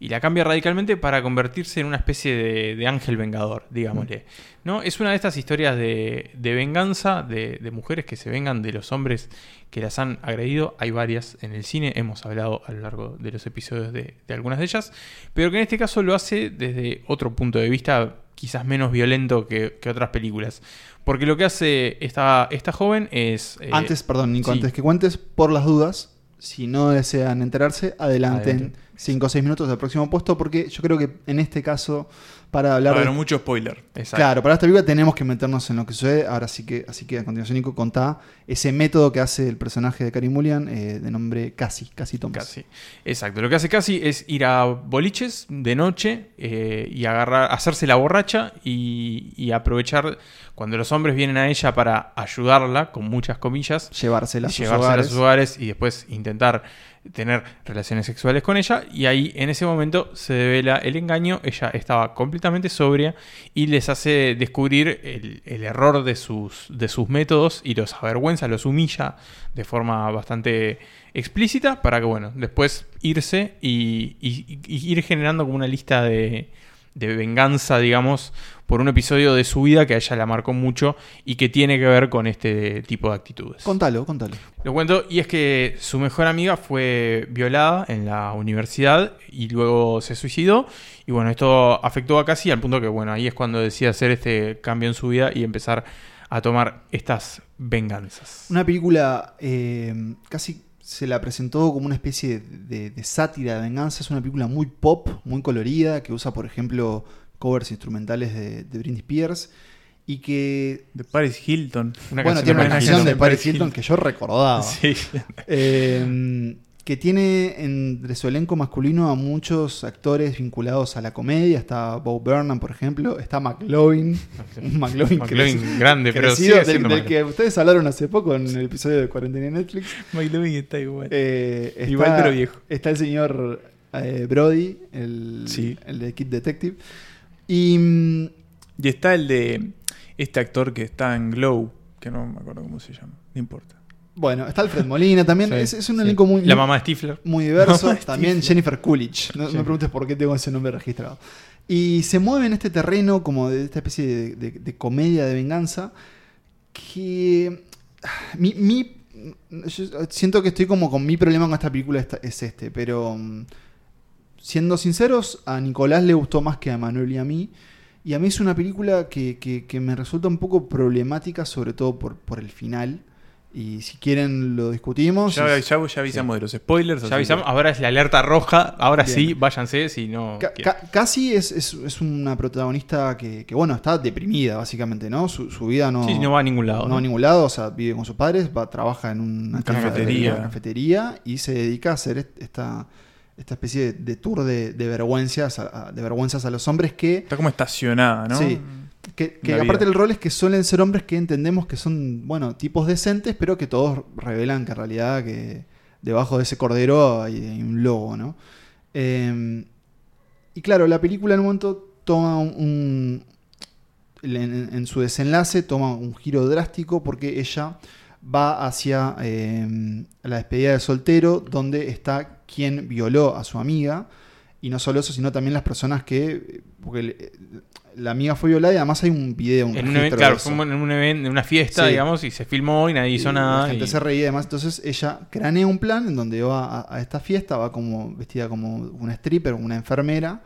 y la cambia radicalmente para convertirse en una especie de, de ángel vengador, digámosle. ¿No? Es una de estas historias de, de venganza de, de mujeres que se vengan de los hombres que las han agredido. Hay varias en el cine, hemos hablado a lo largo de los episodios de, de algunas de ellas, pero que en este caso lo hace desde otro punto de vista quizás menos violento que, que otras películas. Porque lo que hace esta, esta joven es... eh, antes, perdón, Nico, sí. antes que cuentes, por las dudas, si no desean enterarse, adelanten Adelante. 5 o 6 minutos del próximo puesto, porque yo creo que en este caso, para hablar a de mucho spoiler. Exacto. Claro, para esta película tenemos que meternos en lo que sucede. Ahora sí que, así que a continuación, Nico, contá ese método que hace el personaje de Carey Mulligan eh, de nombre Casi, Casi Thomas. Casi. Exacto. Lo que hace casi es ir a boliches de noche eh, y agarrar, hacerse la borracha y, y aprovechar cuando los hombres vienen a ella para ayudarla, con muchas comillas, Llevársela a sus llevársela hogares. a sus hogares y después intentar tener relaciones sexuales con ella. Y ahí en ese momento se devela el engaño. Ella estaba completamente sobria y les hace descubrir el, el error de sus, de sus métodos y los avergüenza, los humilla de forma bastante explícita para que, bueno, después irse y, y- y ir generando como una lista de, de venganza, digamos, por un episodio de su vida que a ella la marcó mucho y que tiene que ver con este tipo de actitudes. Contalo, contalo. Lo cuento, y es que su mejor amiga fue violada en la universidad y luego se suicidó. Y bueno, esto afectó a Cassie al punto que, bueno, ahí es cuando decide hacer este cambio en su vida y empezar a tomar estas venganzas. Una película eh, casi se la presentó como una especie de, de sátira de venganza. Es una película muy pop, muy colorida, que usa, por ejemplo, covers instrumentales de, de Britney Spears. Y que. De Paris Hilton. Una bueno, tiene una canción de Paris Paris Hilton Hilton. que yo recordaba. Sí. Eh, que tiene entre su elenco masculino a muchos actores vinculados a la comedia. Está Bo Burnham, por ejemplo. Está McLovin. Un McLovin, grande, pero crecido, del, del que ustedes hablaron hace poco en el episodio de Cuarentena en Netflix. McLovin está igual. Eh, está, Igual, pero viejo. Está el señor eh, Brody, el, Sí. el de Kid Detective. Y mm, Y está el de este actor que está en Glow, que no me acuerdo cómo se llama. No importa. Bueno, está Alfred Molina también. Sí, es, es un sí. elenco muy, La mamá de Stifler. muy diverso. También. Jennifer Coolidge. No me preguntes por qué tengo ese nombre registrado. Y se mueve en este terreno como de esta especie de, de- de comedia de venganza que mi, mi- yo siento que estoy como con mi problema con esta película es este, pero mm, siendo sinceros, a Nicolás le gustó más que a Manuel y a mí. Y a mí es una película que, que- que me resulta un poco problemática, sobre todo por, por el final, Y si quieren lo discutimos. Ya, ya- ya avisamos de los spoilers. Ya avisamos, que- ahora es la alerta roja, ahora Bien. sí, váyanse si no. Ca- quieren. ca- Casi es, es- es una protagonista que, que, bueno, está deprimida, básicamente, ¿no? Su, su vida no, Sí, no va a ningún lado, No, ¿no? va a ningún lado, o sea, vive con sus padres, va, trabaja en una Cafetería. una cafetería y se dedica a hacer est- esta, esta especie de, de tour de, de vergüenzas a, a- de vergüenzas a los hombres que... Está como estacionada, ¿no? Sí. Que, aparte vida. el rol es que suelen ser hombres que entendemos que son, bueno, tipos decentes, pero que todos revelan que en realidad que debajo de ese cordero hay, hay un lobo, ¿no? Eh, y claro, la película en un momento toma un... un- en, en su desenlace toma un giro drástico porque ella va hacia eh, la despedida de soltero, donde está quien violó a su amiga. Y no solo eso, sino también las personas que. Porque la amiga fue violada y además hay un video, un En un claro, fue en un evento, en una fiesta, Sí. digamos, y se filmó y nadie hizo Y nada. La gente y- se reía y demás. Entonces ella cranea un plan en donde va a, a esta fiesta, va como vestida como una stripper, una enfermera.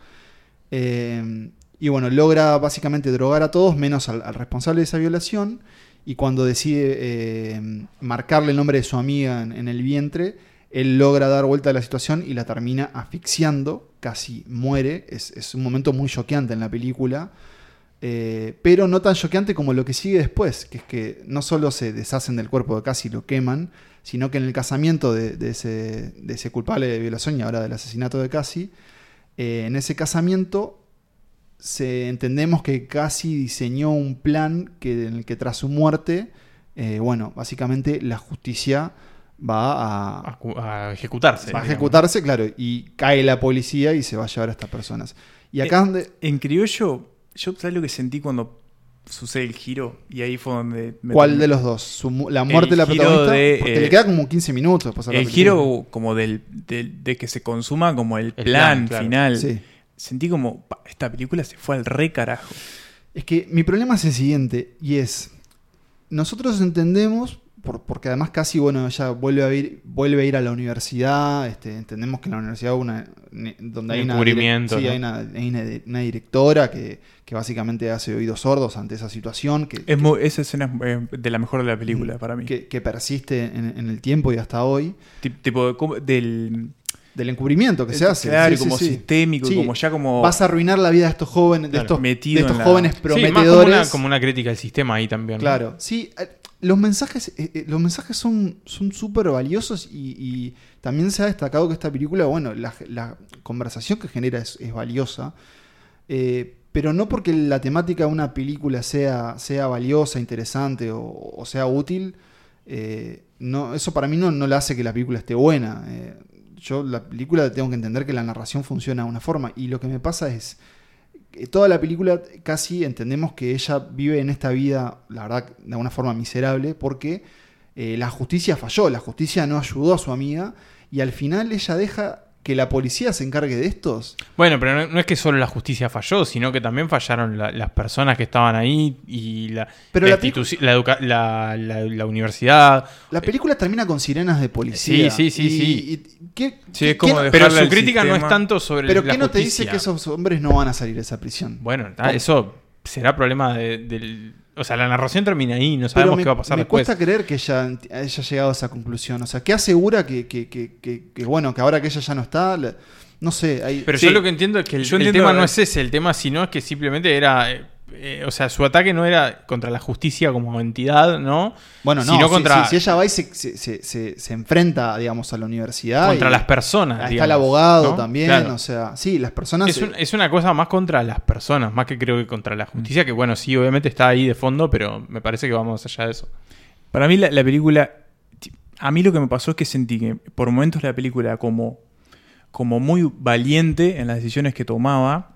eh, y bueno, logra básicamente drogar a todos, menos al, al responsable de esa violación. Y cuando decide eh, marcarle el nombre de su amiga en, en el vientre, él logra dar vuelta a la situación y la termina asfixiando, casi muere. Es, un momento muy choqueante en la película. Eh, pero no tan choqueante como lo que sigue después, que es que no solo se deshacen del cuerpo de Cassie y lo queman, sino que en el casamiento de, de ese, de ese culpable de violación y ahora del asesinato de Cassie, eh, en ese casamiento se, entendemos que Cassie diseñó un plan que, en el que tras su muerte, eh, bueno, básicamente la justicia va a, cu- a ejecutarse. Va a digamos. ejecutarse, claro, y cae la policía y se va a llevar a estas personas. Y acá Eh, donde... En criollo, yo sabes lo que sentí cuando sucede el giro y ahí fue donde me ¿Cuál terminé- de los dos? Su ¿La muerte de la El protagonista? de, Porque eh, le queda como 15 minutos a El giro como del, del- de que se consuma como el plan, plan, claro. final. Sí. Sentí como "Pa, esta película se fue al re carajo. Es que mi problema es el siguiente, y es, nosotros entendemos, por- porque además casi, bueno, ella vuelve a ir, vuelve a ir a la universidad, este, entendemos que en la universidad una, donde hay Un una, sí, ¿no? hay una, hay una una directora que, que básicamente hace oídos sordos ante esa situación, que, Es muy- esa escena es eh, de la mejor de la película para mí. que, que persiste en, en el tiempo y hasta hoy. Ti- Tipo, del... Del encubrimiento que se Eh, hace. claro, sí, como sí. sistémico, Sí. como ya como... Vas a arruinar la vida de estos jóvenes, de Claro, estos, de estos la- jóvenes Sí, más prometedores. como una, como una crítica al sistema ahí también. ¿no? Claro, sí. Los mensajes, eh, eh, los mensajes son súper valiosos y, también se ha destacado que esta película, bueno, la, la conversación que genera es, es valiosa, eh, pero no porque la temática de una película sea, sea valiosa, interesante o, sea útil, no, eso para mí no, no le hace que la película esté buena. Yo la película tengo que entender que la narración funciona de una forma y lo que me pasa es toda la película casi entendemos que ella vive en esta vida, la verdad, de alguna forma miserable, porque eh, la justicia falló, la justicia no ayudó a su amiga y al final ella deja que la policía se encargue de estos. Bueno, pero no, no es que solo la justicia falló, sino que también fallaron la- las personas que estaban ahí y la, Pero la, la la educa- la- la- la universidad. La película termina con sirenas de policía. Sí, sí, sí, Y- sí. y- ¿qué- Sí, es como qué- Pero su crítica no es tanto sobre pero la ¿qué no te dice que esos hombres no van a salir de esa prisión? Bueno, ah, eso será problema de- del... O sea, la narración termina ahí, no sabemos me, qué va a pasar me después. cuesta creer que ella haya llegado a esa conclusión. O sea, ¿qué asegura que, que- que- que- que, bueno, que ahora que ella ya no está, la- no sé, hay- Pero Sí. yo lo que entiendo es que el, Yo el entiendo- tema no es ese, el tema sino es que simplemente era... eh, o sea, su ataque no era contra la justicia como entidad, ¿no? Bueno, no, sino si- contra, si, si ella va y se, se- se- se- se enfrenta, digamos, a la universidad. contra y- las personas. Está digamos, el abogado ¿no? también, Claro. o sea, sí, las personas... Es, un- es una cosa más contra las personas, más que creo que contra la justicia, que bueno, sí, obviamente está ahí de fondo, pero me parece que vamos allá de eso. Para mí la, la película, a mí lo que me pasó es que sentí que por momentos la película como, como muy valiente en las decisiones que tomaba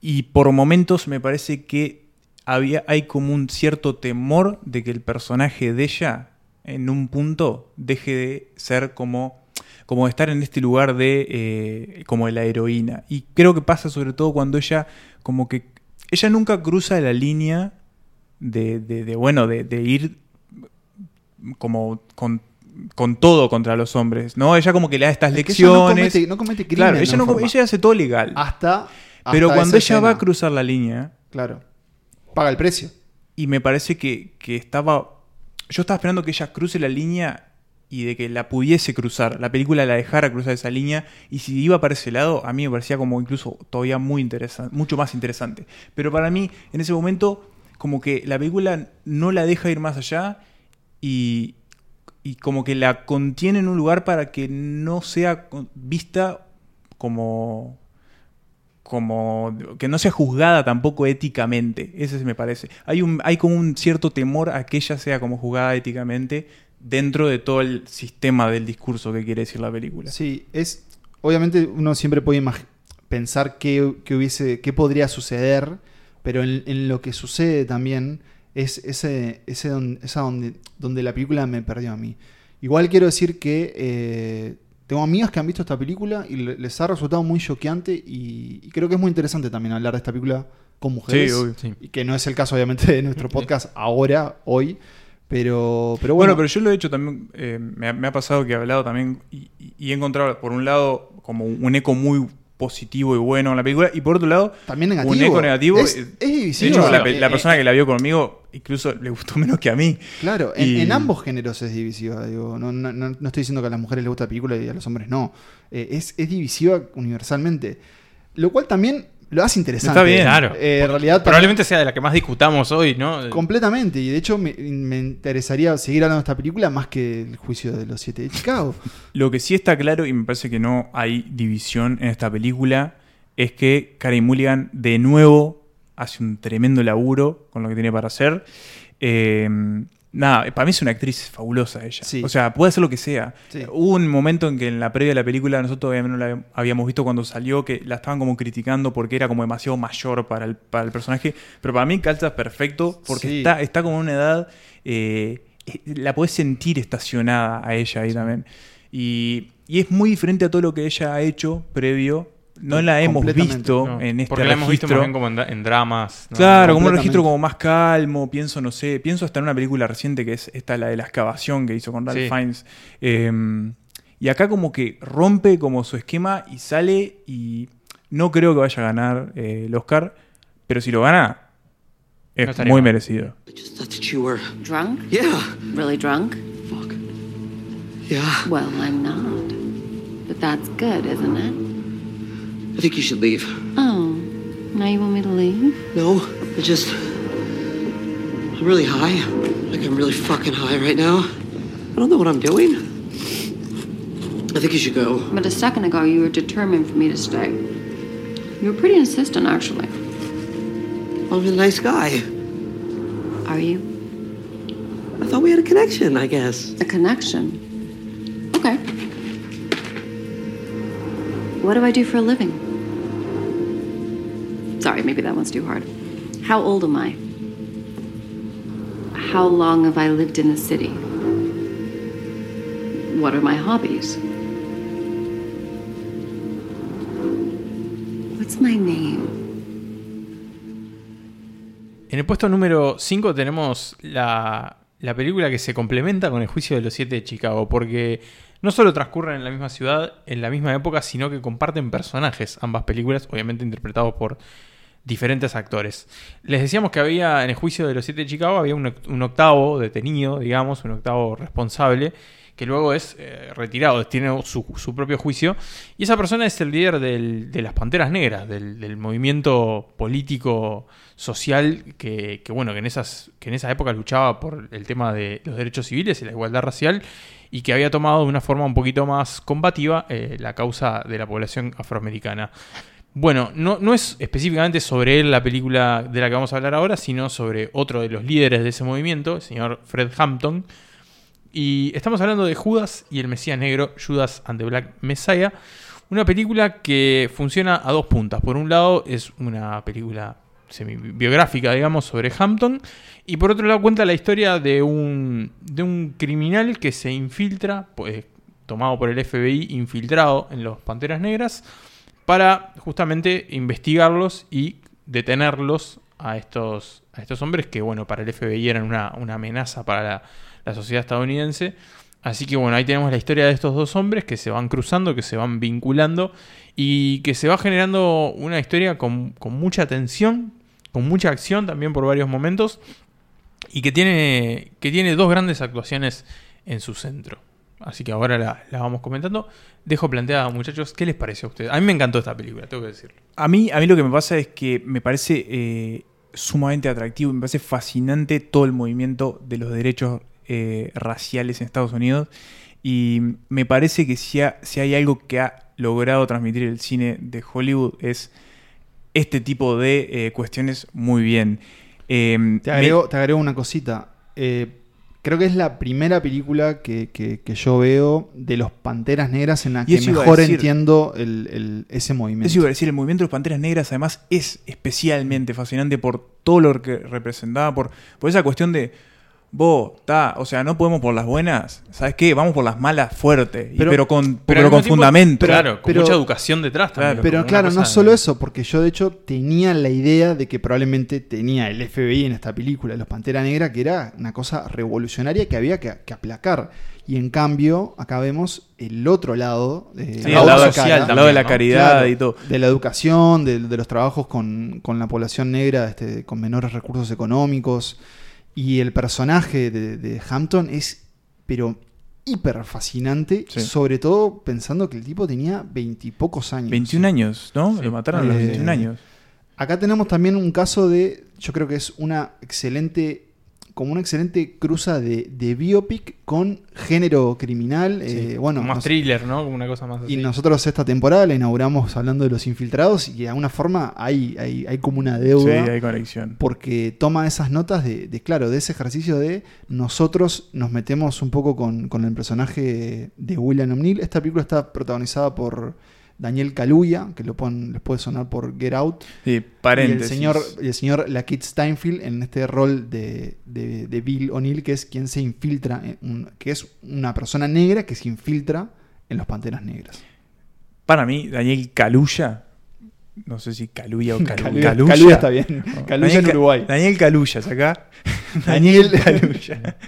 y por momentos me parece que había, hay como un cierto temor de que el personaje de ella en un punto deje de ser como como de estar en este lugar de eh, como de la heroína y creo que pasa sobre todo cuando ella como que ella nunca cruza la línea de, de- de, bueno, de, de ir como con, con todo contra los hombres, ¿no? Ella como que le da estas ella no lecciones. comete- no comete crímenes Claro, ella, no, ella hace todo legal. Hasta, pero cuando ella va a cruzar la línea, Claro. Paga el precio. y me parece que, que estaba yo estaba esperando que ella cruce la línea y de que la pudiese cruzar, la película la dejara cruzar esa línea y si iba para ese lado a mí me parecía como incluso todavía muy interesante, mucho más interesante. Pero para mí en ese momento como que la película no la deja ir más allá y, y como que la contiene en un lugar para que no sea vista como como que no sea juzgada tampoco éticamente. Ese me parece. Hay un hay como un cierto temor a que ella sea como juzgada éticamente dentro de todo el sistema del discurso que quiere decir la película. Sí, es. Obviamente uno siempre puede pensar qué, qué hubiese, qué podría suceder, pero en, en lo que sucede también es ese, ese don- esa donde, donde la película me perdió a mí. Igual quiero decir que eh, tengo amigas que han visto esta película y le- les ha resultado muy choqueante y, y creo que es muy interesante también hablar de esta película con mujeres. Sí, obvio, sí. Y que no es el caso obviamente de nuestro podcast ahora, hoy. Pero, pero Bueno, bueno, pero yo lo he hecho también, eh, me, ha, me ha pasado que he hablado también y he encontrado, por un lado, como un eco muy positivo y bueno en la película, y por otro lado, También negativo. un eco negativo. Es- eh, es de divisivo. hecho, la, la persona que la vio conmigo incluso le gustó menos que a mí. Claro, en, Y- en ambos géneros es divisiva. Digo, no, no, no- no estoy diciendo que a las mujeres les gusta la película y a los hombres no. Eh, es, es divisiva universalmente. Lo cual también lo hace interesante. Está bien, claro. Eh, en realidad, Probablemente sea de la que más discutamos hoy, ¿no? Completamente. Y de hecho, me, me interesaría seguir hablando de esta película más que el juicio de los siete de Chicago. Lo que sí está claro, y me parece que no hay división en esta película, es que Carey Mulligan de nuevo hace un tremendo laburo con lo que tiene para hacer. Eh, nada, para mí es una actriz fabulosa ella. Sí. O sea, puede hacer lo que sea. Sí. Hubo un momento en que en la previa de la película nosotros no la habíamos visto cuando salió, que la estaban como criticando porque era como demasiado mayor para el, para el personaje. Pero para mí calza perfecto porque Sí. está, está como en una edad... eh, la podés sentir estacionada a ella ahí también. Y, y es muy diferente a todo lo que ella ha hecho previo. No la hemos visto No, en este porque la hemos visto más registro. bien como en, en dramas. ¿no? Claro, como un registro como más calmo, pienso, no sé, pienso hasta en una película reciente que es esta, la de la excavación que hizo con Ralph Sí. Fiennes. Eh, y acá como que rompe como su esquema y sale y no creo que vaya a ganar eh, el Oscar, pero si lo gana, No es estaría muy mal. merecido. Thought that you were. Drunk? Yeah. Really drunk? Fuck. Yeah. Well, I'm not. But that's good, isn't it? I think you should leave. Oh, now you want me to leave? No, I just. I'm really high. Like, I'm really fucking high right now. I don't know what I'm doing. I think you should go. But a second ago, you were determined for me to stay. You were pretty insistent, actually. I'm a nice guy. Are you? I thought we had a connection, I guess. A connection? Okay. What do I do for a living? Sorry, maybe that one's too hard. How old am I? How long have I lived in the city? What are my hobbies? What's my name? En el puesto número 5 tenemos la, la película que se complementa con el juicio de los siete de Chicago, porque no solo transcurren en la misma ciudad, en la misma época, sino que comparten personajes ambas películas, obviamente interpretados por diferentes actores. Les decíamos que había en el juicio de los siete de Chicago había un, octavo detenido, digamos, un octavo responsable, que luego es eh, retirado, tiene su, propio juicio, y esa persona es el líder del- de las Panteras Negras, del, del movimiento político social que, que, bueno, que en, esas, que en esa época luchaba por el tema de los derechos civiles y la igualdad racial, y que había tomado de una forma un poquito más combativa eh, la causa de la población afroamericana. Bueno, no, no es específicamente sobre él la película de la que vamos a hablar ahora, sino sobre otro de los líderes de ese movimiento, el señor Fred Hampton. Y estamos hablando de Judas y el Mesías Negro, Judas and the Black Messiah. Una película que funciona a dos puntas. Por un lado, es una película semi-biográfica, digamos, sobre Hampton. Y por otro lado, cuenta la historia de un, de un criminal que se infiltra, pues, tomado por el FBI, infiltrado en los Panteras Negras, para justamente investigarlos y detenerlos a estos, a estos hombres que, bueno, para el FBI eran una, una amenaza para la, sociedad estadounidense. Así que bueno, ahí tenemos la historia de estos dos hombres que se van cruzando, que se van vinculando y que se va generando una historia con, con mucha tensión, con mucha acción también por varios momentos. y que tiene, que tiene dos grandes actuaciones en su centro. Así que ahora la, la vamos comentando. Dejo planteada, muchachos, ¿qué les parece a ustedes? A mí me encantó esta película, tengo que decirlo. A mí, a mí lo que me pasa es que me parece eh, sumamente atractivo, me parece fascinante todo el movimiento de los derechos eh, raciales en Estados Unidos. Y me parece que si, ha- si hay algo que ha logrado transmitir el cine de Hollywood es este tipo de eh, cuestiones muy bien. Eh, Te me- agrego, te agrego una cosita. Eh, creo que es la primera película que, que- que yo veo de los Panteras Negras en la que mejor decir. entiendo el- el- ese movimiento. Eso iba a decir, el movimiento de los Panteras Negras además es especialmente fascinante por todo lo que representaba, por, por esa cuestión de, vos, ta, o sea, no podemos por las buenas, ¿sabes qué? Vamos por las malas fuerte, y- Pero- con, pero con fundamento. claro, con pero- mucha educación detrás también. Pero claro, no solo eso, porque yo de hecho tenía la idea de que probablemente tenía el FBI en esta película, Los Pantera Negra, que era una cosa revolucionaria que había que, que aplacar. Y en cambio, acá vemos el otro lado, de Sí, el lado social cara. también, de la caridad y todo. De la educación, de, de los trabajos con, con la población negra, este, con menores recursos económicos. Y el personaje de, de Hampton es, pero hiper fascinante, Sí. sobre todo pensando que el tipo tenía veintipocos años. 21 años, ¿no? Lo mataron a los Eh, 21 años. Acá tenemos también un caso de, yo creo que es una excelente, como una excelente cruza de, de biopic con género criminal. Sí, eh, bueno, más nos- thriller, ¿no? Como una cosa más así. y nosotros esta temporada la inauguramos hablando de los infiltrados y de alguna forma hay, hay, hay como una deuda. Sí, hay conexión. Porque toma esas notas de, de, claro, de ese ejercicio de nosotros nos metemos un poco con, con el personaje de William O'Neill. Esta película está protagonizada por Daniel Kaluuya, que lo pon- les puede sonar por Get Out. Sí, Y el paréntesis. señor, el señor Lakeith Steinfield en este rol de, de- de Bill O'Neill, que es quien se infiltra, en un- que es una persona negra que se infiltra en los Panteras Negras. Para mí, Daniel Caluya, no sé si Caluya o Calu- Caluya- Caluya. Caluya está bien. No, Caluya Daniel en Uruguay. Daniel Caluya, acá. Daniel- Caluya.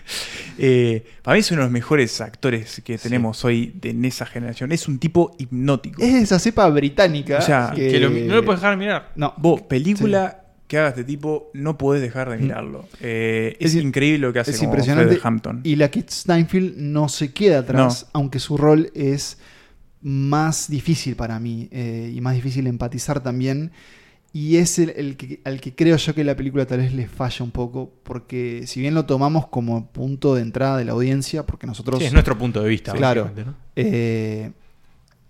Eh, para mí es uno de los mejores actores que tenemos hoy de, en esa generación. Es un tipo hipnótico. Es esa cepa británica. O sea, Que lo- no lo puedes dejar de mirar. No. Vos, película que haga este tipo, no podés dejar de mirarlo. Eh, es, Mm. Es- increíble lo que hace Es como impresionante. Fred Hampton. Y la Kit Steinfield no se queda atrás, aunque su rol es más difícil para mí eh, y más difícil empatizar también. Y es el, el que, al que creo yo que la película tal vez le falla un poco, porque si bien lo tomamos como punto de entrada de la audiencia, porque nosotros... Sí, es nuestro punto de vista. Claro. ¿no? Eh,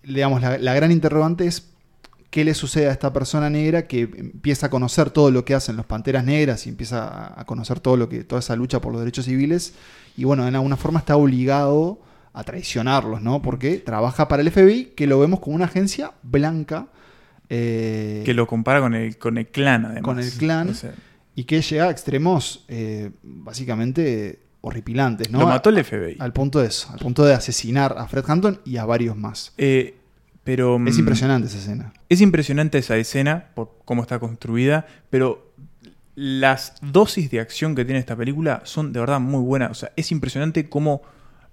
digamos, la, la gran interrogante es qué le sucede a esta persona negra que empieza a conocer todo lo que hacen los Panteras Negras y empieza a, a conocer todo lo que, toda esa lucha por los derechos civiles. Y bueno, en alguna forma está obligado a traicionarlos, ¿no? Porque trabaja para el FBI, que lo vemos como una agencia blanca. eh, que lo compara con el, con el clan, además. con el clan O sea, y que llega a extremos eh, básicamente horripilantes, ¿no? Lo mató el FBI. Al punto de eso, al punto de asesinar a Fred Hampton y a varios más. eh, pero, Es mm, impresionante esa escena. Es impresionante esa escena por cómo está construida, pero las dosis de acción que tiene esta película son de verdad muy buenas. O sea, es impresionante cómo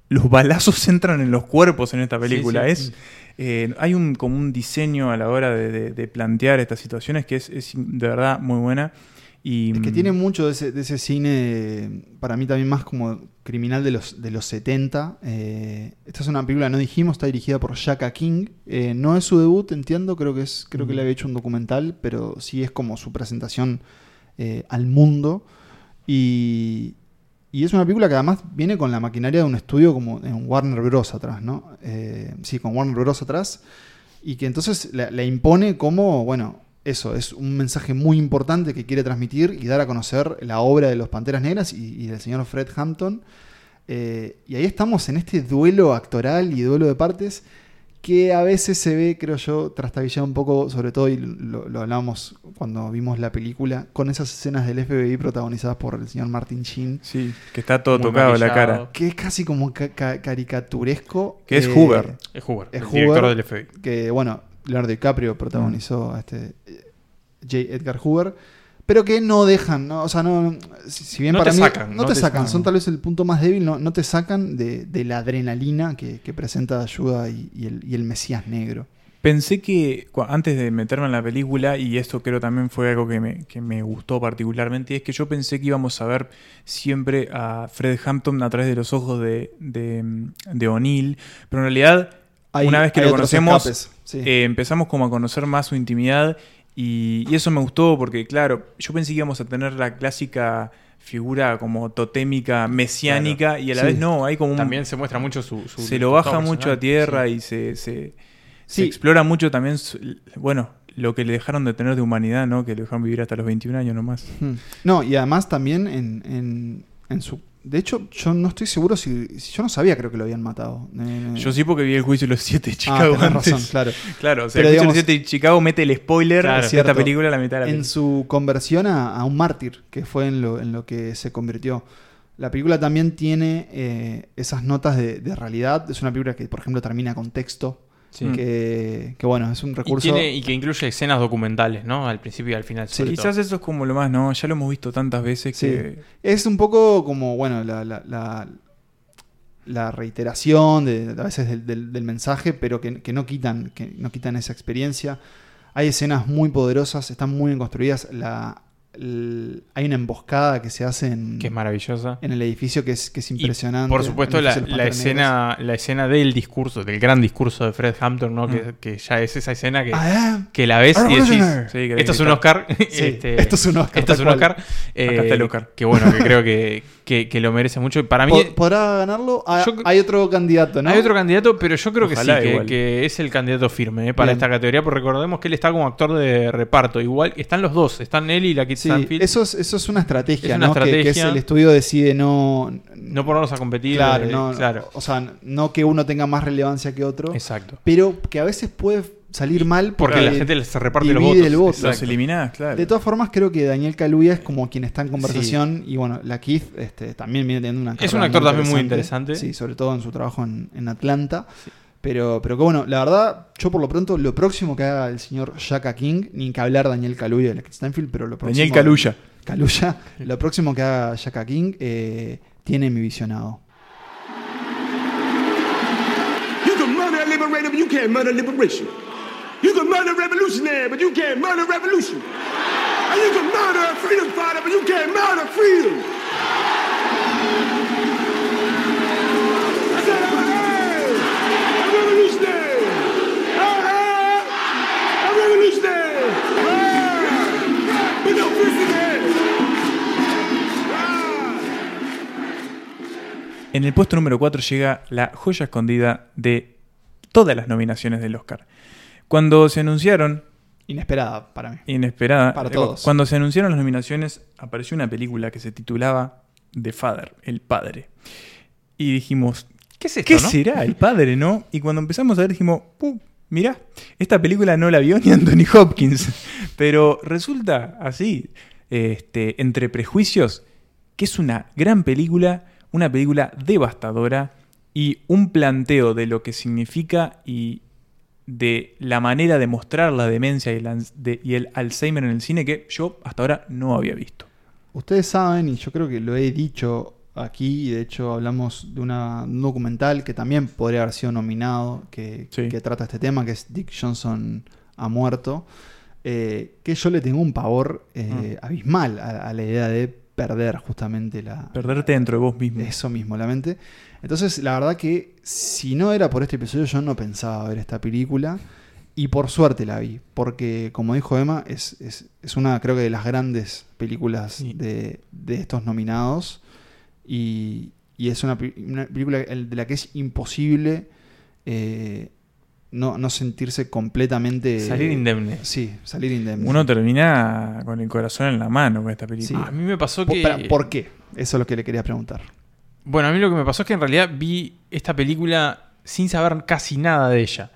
los balazos entran en los cuerpos en esta película. sí. Es, eh, hay un, como un diseño a la hora de, de- de plantear estas situaciones que es, es de verdad muy buena. Y, Es que mm, tiene mucho de ese, de ese cine, para mí también más como criminal de los, de los 70. Eh, esta es una película, no dijimos, está dirigida por Shaka King. Eh, no es su debut, entiendo, creo que es creo que le había hecho un documental, pero sí es como su presentación eh, al mundo. Y, y es una película que además viene con la maquinaria de un estudio como en Warner Bros. atrás, ¿no? Eh, sí, con Warner Bros. atrás. Y que entonces la impone como, bueno, eso, es un mensaje muy importante que quiere transmitir y dar a conocer la obra de los Panteras Negras y, y del señor Fred Hampton. Eh, y ahí estamos en este duelo actoral y duelo de partes que a veces se ve, creo yo, trastabillado un poco, sobre todo, y lo, lo hablamos cuando vimos la película, con esas escenas del FBI protagonizadas por el señor Martin Sheen. Sí, que está todo tocado la maquillado. cara. Que es casi como ca- ca- caricaturesco. Que es Eh, Hoover. Es Hoover, es el director Hoover, del FBI. Que, bueno, Leonardo DiCaprio protagonizó a este eh, J. Edgar Hoover. Pero que no dejan, ¿no? o sea, no, si, si bien No para te mí sacan, no, no te, te sacan, sacan. son tal vez el punto más débil, no, no te sacan de, de la adrenalina que, que presenta Ayuda y, y el, y el Mesías negro. Pensé que antes de meterme en la película, y esto creo también fue algo que me, que me gustó particularmente, es que yo pensé que íbamos a ver siempre a Fred Hampton a través de los ojos de, de, de O'Neill, pero en realidad, Hay- una vez que lo conocemos, escapes, sí. eh, empezamos como a conocer más su intimidad, y, y eso me gustó porque, claro, yo pensé que íbamos a tener la clásica figura como totémica, mesiánica, Claro. y a la Sí. vez no, hay como un... También se muestra mucho su- su se lo baja mucho a tierra y se, se, se explora mucho también, su- bueno, lo que le dejaron de tener de humanidad, ¿no? Que le dejaron vivir hasta los 21 años nomás. Hmm. No, y además también en, en, en su... De hecho, yo no estoy seguro si, si- Yo no sabía, creo que lo habían matado. Eh, Yo sí porque vi el juicio de los siete de Ah, Chicago antes. razón, claro. Claro, o sea, Pero el juicio digamos- de los siete de Chicago mete el spoiler Claro, de esta cierto. película a la mitad de la En película. su conversión a, a un mártir, que fue en lo, en lo que se convirtió. La película también tiene eh, esas notas de, de realidad. Es una película que, por ejemplo, termina con texto. Sí. Que, que, bueno, es un Y, recurso. tiene, y que incluye escenas documentales, ¿no? Al principio y al final. Quizás todo. eso es como lo más, ¿no? Ya lo hemos visto tantas veces Sí. que... Es un poco como, bueno, la, la, la- la reiteración de, a veces del, del- del mensaje, pero que, que no quitan, que no quitan esa experiencia. Hay escenas muy poderosas, están muy bien construidas. La, el- hay una emboscada que se hace en, Que es maravillosa. en el edificio que es, que es Y, impresionante. por supuesto, la, la escena, la escena del discurso, del gran discurso de Fred Hampton, ¿no? Mm. Que, que ya es esa escena que, que la ves y decís. Sí, que esto es un. Oscar. Sí, este, esto es un Oscar, Esto es un. Oscar. Acá está el Oscar. Que bueno, que creo que, que, que lo merece mucho. Para mí, Po- ¿Podrá ganarlo? Ah, Yo- hay otro candidato, ¿no? Hay otro candidato, pero yo creo Ojalá que sí, que, es el candidato firme eh, para Bien. esta categoría, porque recordemos que él está como actor de reparto. Igual están los dos, están él y la Kit Sí, Stanfield. eso es, eso es una estrategia, Es una ¿no? Que- Que, es estrategia. el estudio decide no. No ponernos a competir. Claro, eh, no, claro. O sea, no que uno tenga más relevancia que otro. Exacto. Pero que a veces puede salir mal Porque la gente se reparte los votos. el voto. Los eliminás, claro. De todas formas, creo que Daniel Kaluuya es como quien está en conversación. Y bueno, la Keith este, también viene teniendo una Es un actor también muy interesante. Sí, sobre todo en su trabajo en, en Atlanta. Pero, pero que bueno, la verdad, yo por lo pronto, lo próximo que haga el señor Shaka King, ni que hablar Daniel Kaluuya de la Keith Stanfield, pero lo próximo. Daniel Kaluuya. Kaluuya, lo próximo que haga Shaka King eh, tiene mi visionado. You can murder a liberator, but you can't murder liberation. You can murder a revolutionary, but you can't murder revolution. And you can murder a freedom fighter, but you can't murder freedom. En el puesto número 4 llega la joya escondida de todas las nominaciones del Oscar. Cuando se anunciaron, Inesperada para mí. inesperada, Para eh, todos. cuando se anunciaron las nominaciones, apareció una película que se titulaba The Father, El Padre. Y dijimos, ¿Qué es esto, ¿qué no? será El Padre, no? Y cuando empezamos a ver dijimos, "Puh, mirá, esta película no la vio ni Anthony Hopkins. Pero resulta así, este, entre prejuicios, que es una gran película, una película devastadora y un planteo de lo que significa y de la manera de mostrar la demencia y el, ans- de- y el Alzheimer en el cine que yo hasta ahora no había visto. Ustedes saben, y yo creo que lo he dicho aquí, y de hecho hablamos de una- un documental que también podría haber sido nominado, que, Sí. que trata este tema, que es Dick Johnson ha muerto, eh, que yo le tengo un pavor eh, abismal a, a la idea de perder justamente la... Perderte dentro de vos mismo. Eso mismo, la mente. Entonces, la verdad que si no era por este episodio, yo no pensaba ver esta película. Y por suerte la vi, porque como dijo Emma, es, es, es una, creo que de las grandes películas de, de estos nominados. Y, y es una, una película el- de la que es imposible eh, no, no sentirse completamente... Salir indemne. Sí, salir indemne. Uno termina con el corazón en la mano con esta Sí. película. A mí me pasó Por- que. para- ¿Por qué? Eso es lo que le quería preguntar. Bueno, a mí lo que me pasó es que en realidad vi esta película sin saber casi nada de ella.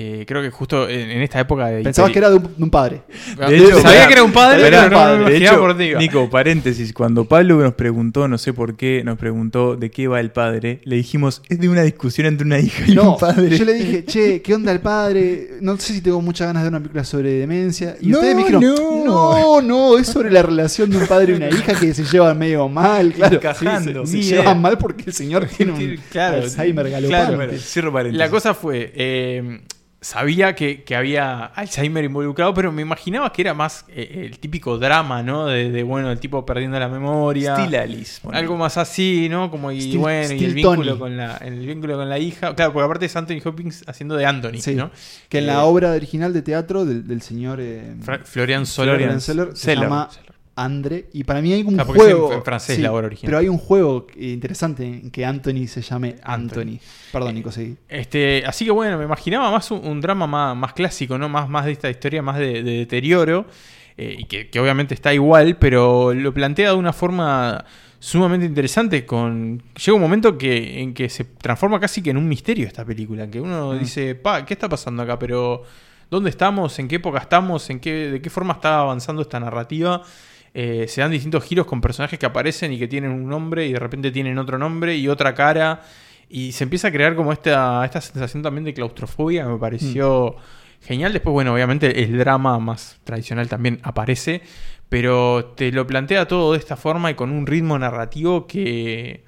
Eh, creo que justo en, en esta época de. Pensabas que era de un, de un padre. De hecho, sabía que era un padre, Esperá, pero no, no me de hecho, por iba. Nico, paréntesis, cuando Pablo nos preguntó, no sé por qué, nos preguntó de qué va el padre, le dijimos, es de una discusión entre una hija y No, un padre. yo le dije, che, ¿qué onda el padre? No sé si tengo muchas ganas de ver una película sobre demencia. Y No, ustedes me dijeron, no. no, no, es sobre la relación de un padre y una hija que se llevan medio mal. Claro, Encajando, sí, se, se llevan mal porque el señor tiene un Claro, Alzheimer claro. galopante. Paréntesis. La cosa fue, eh, sabía que, que había Alzheimer involucrado, pero me imaginaba que era más eh, el típico drama, ¿no? De, de, bueno, el tipo perdiendo la memoria. Still Alice. Algo más así, ¿no? Como y Still- bueno, y el vínculo, Tony. con la, el vínculo con la hija. Claro, porque aparte es Anthony Hopkins haciendo de Anthony, Sí, ¿no? Que en Eh, la obra original de teatro del, del señor eh, Florian Soler. Florian Seller se Seller. llama Andre. Y para mí hay un juego. en francés la obra original. Pero hay un juego eh, interesante en que Anthony se llame Anthony. Perdón, Nico, seguí. Este, así que bueno, me imaginaba más un, un drama más, más clásico, ¿no? Más, más de esta historia, más de, de deterioro. eh, y que, que obviamente está igual, pero lo plantea de una forma sumamente interesante. Con. Llega un momento que, en que se transforma casi que en un misterio esta película. Que uno Mm. dice, pa, ¿qué está pasando acá? Pero. ¿Dónde estamos? ¿En qué época estamos? ¿En qué, ¿De qué forma está avanzando esta narrativa? Eh, se dan distintos giros con personajes que aparecen y que tienen un nombre y de repente tienen otro nombre y otra cara. Y se empieza a crear como esta, esta sensación también de claustrofobia que me pareció genial. Después, bueno, obviamente el drama más tradicional también aparece, pero te lo plantea todo de esta forma y con un ritmo narrativo que,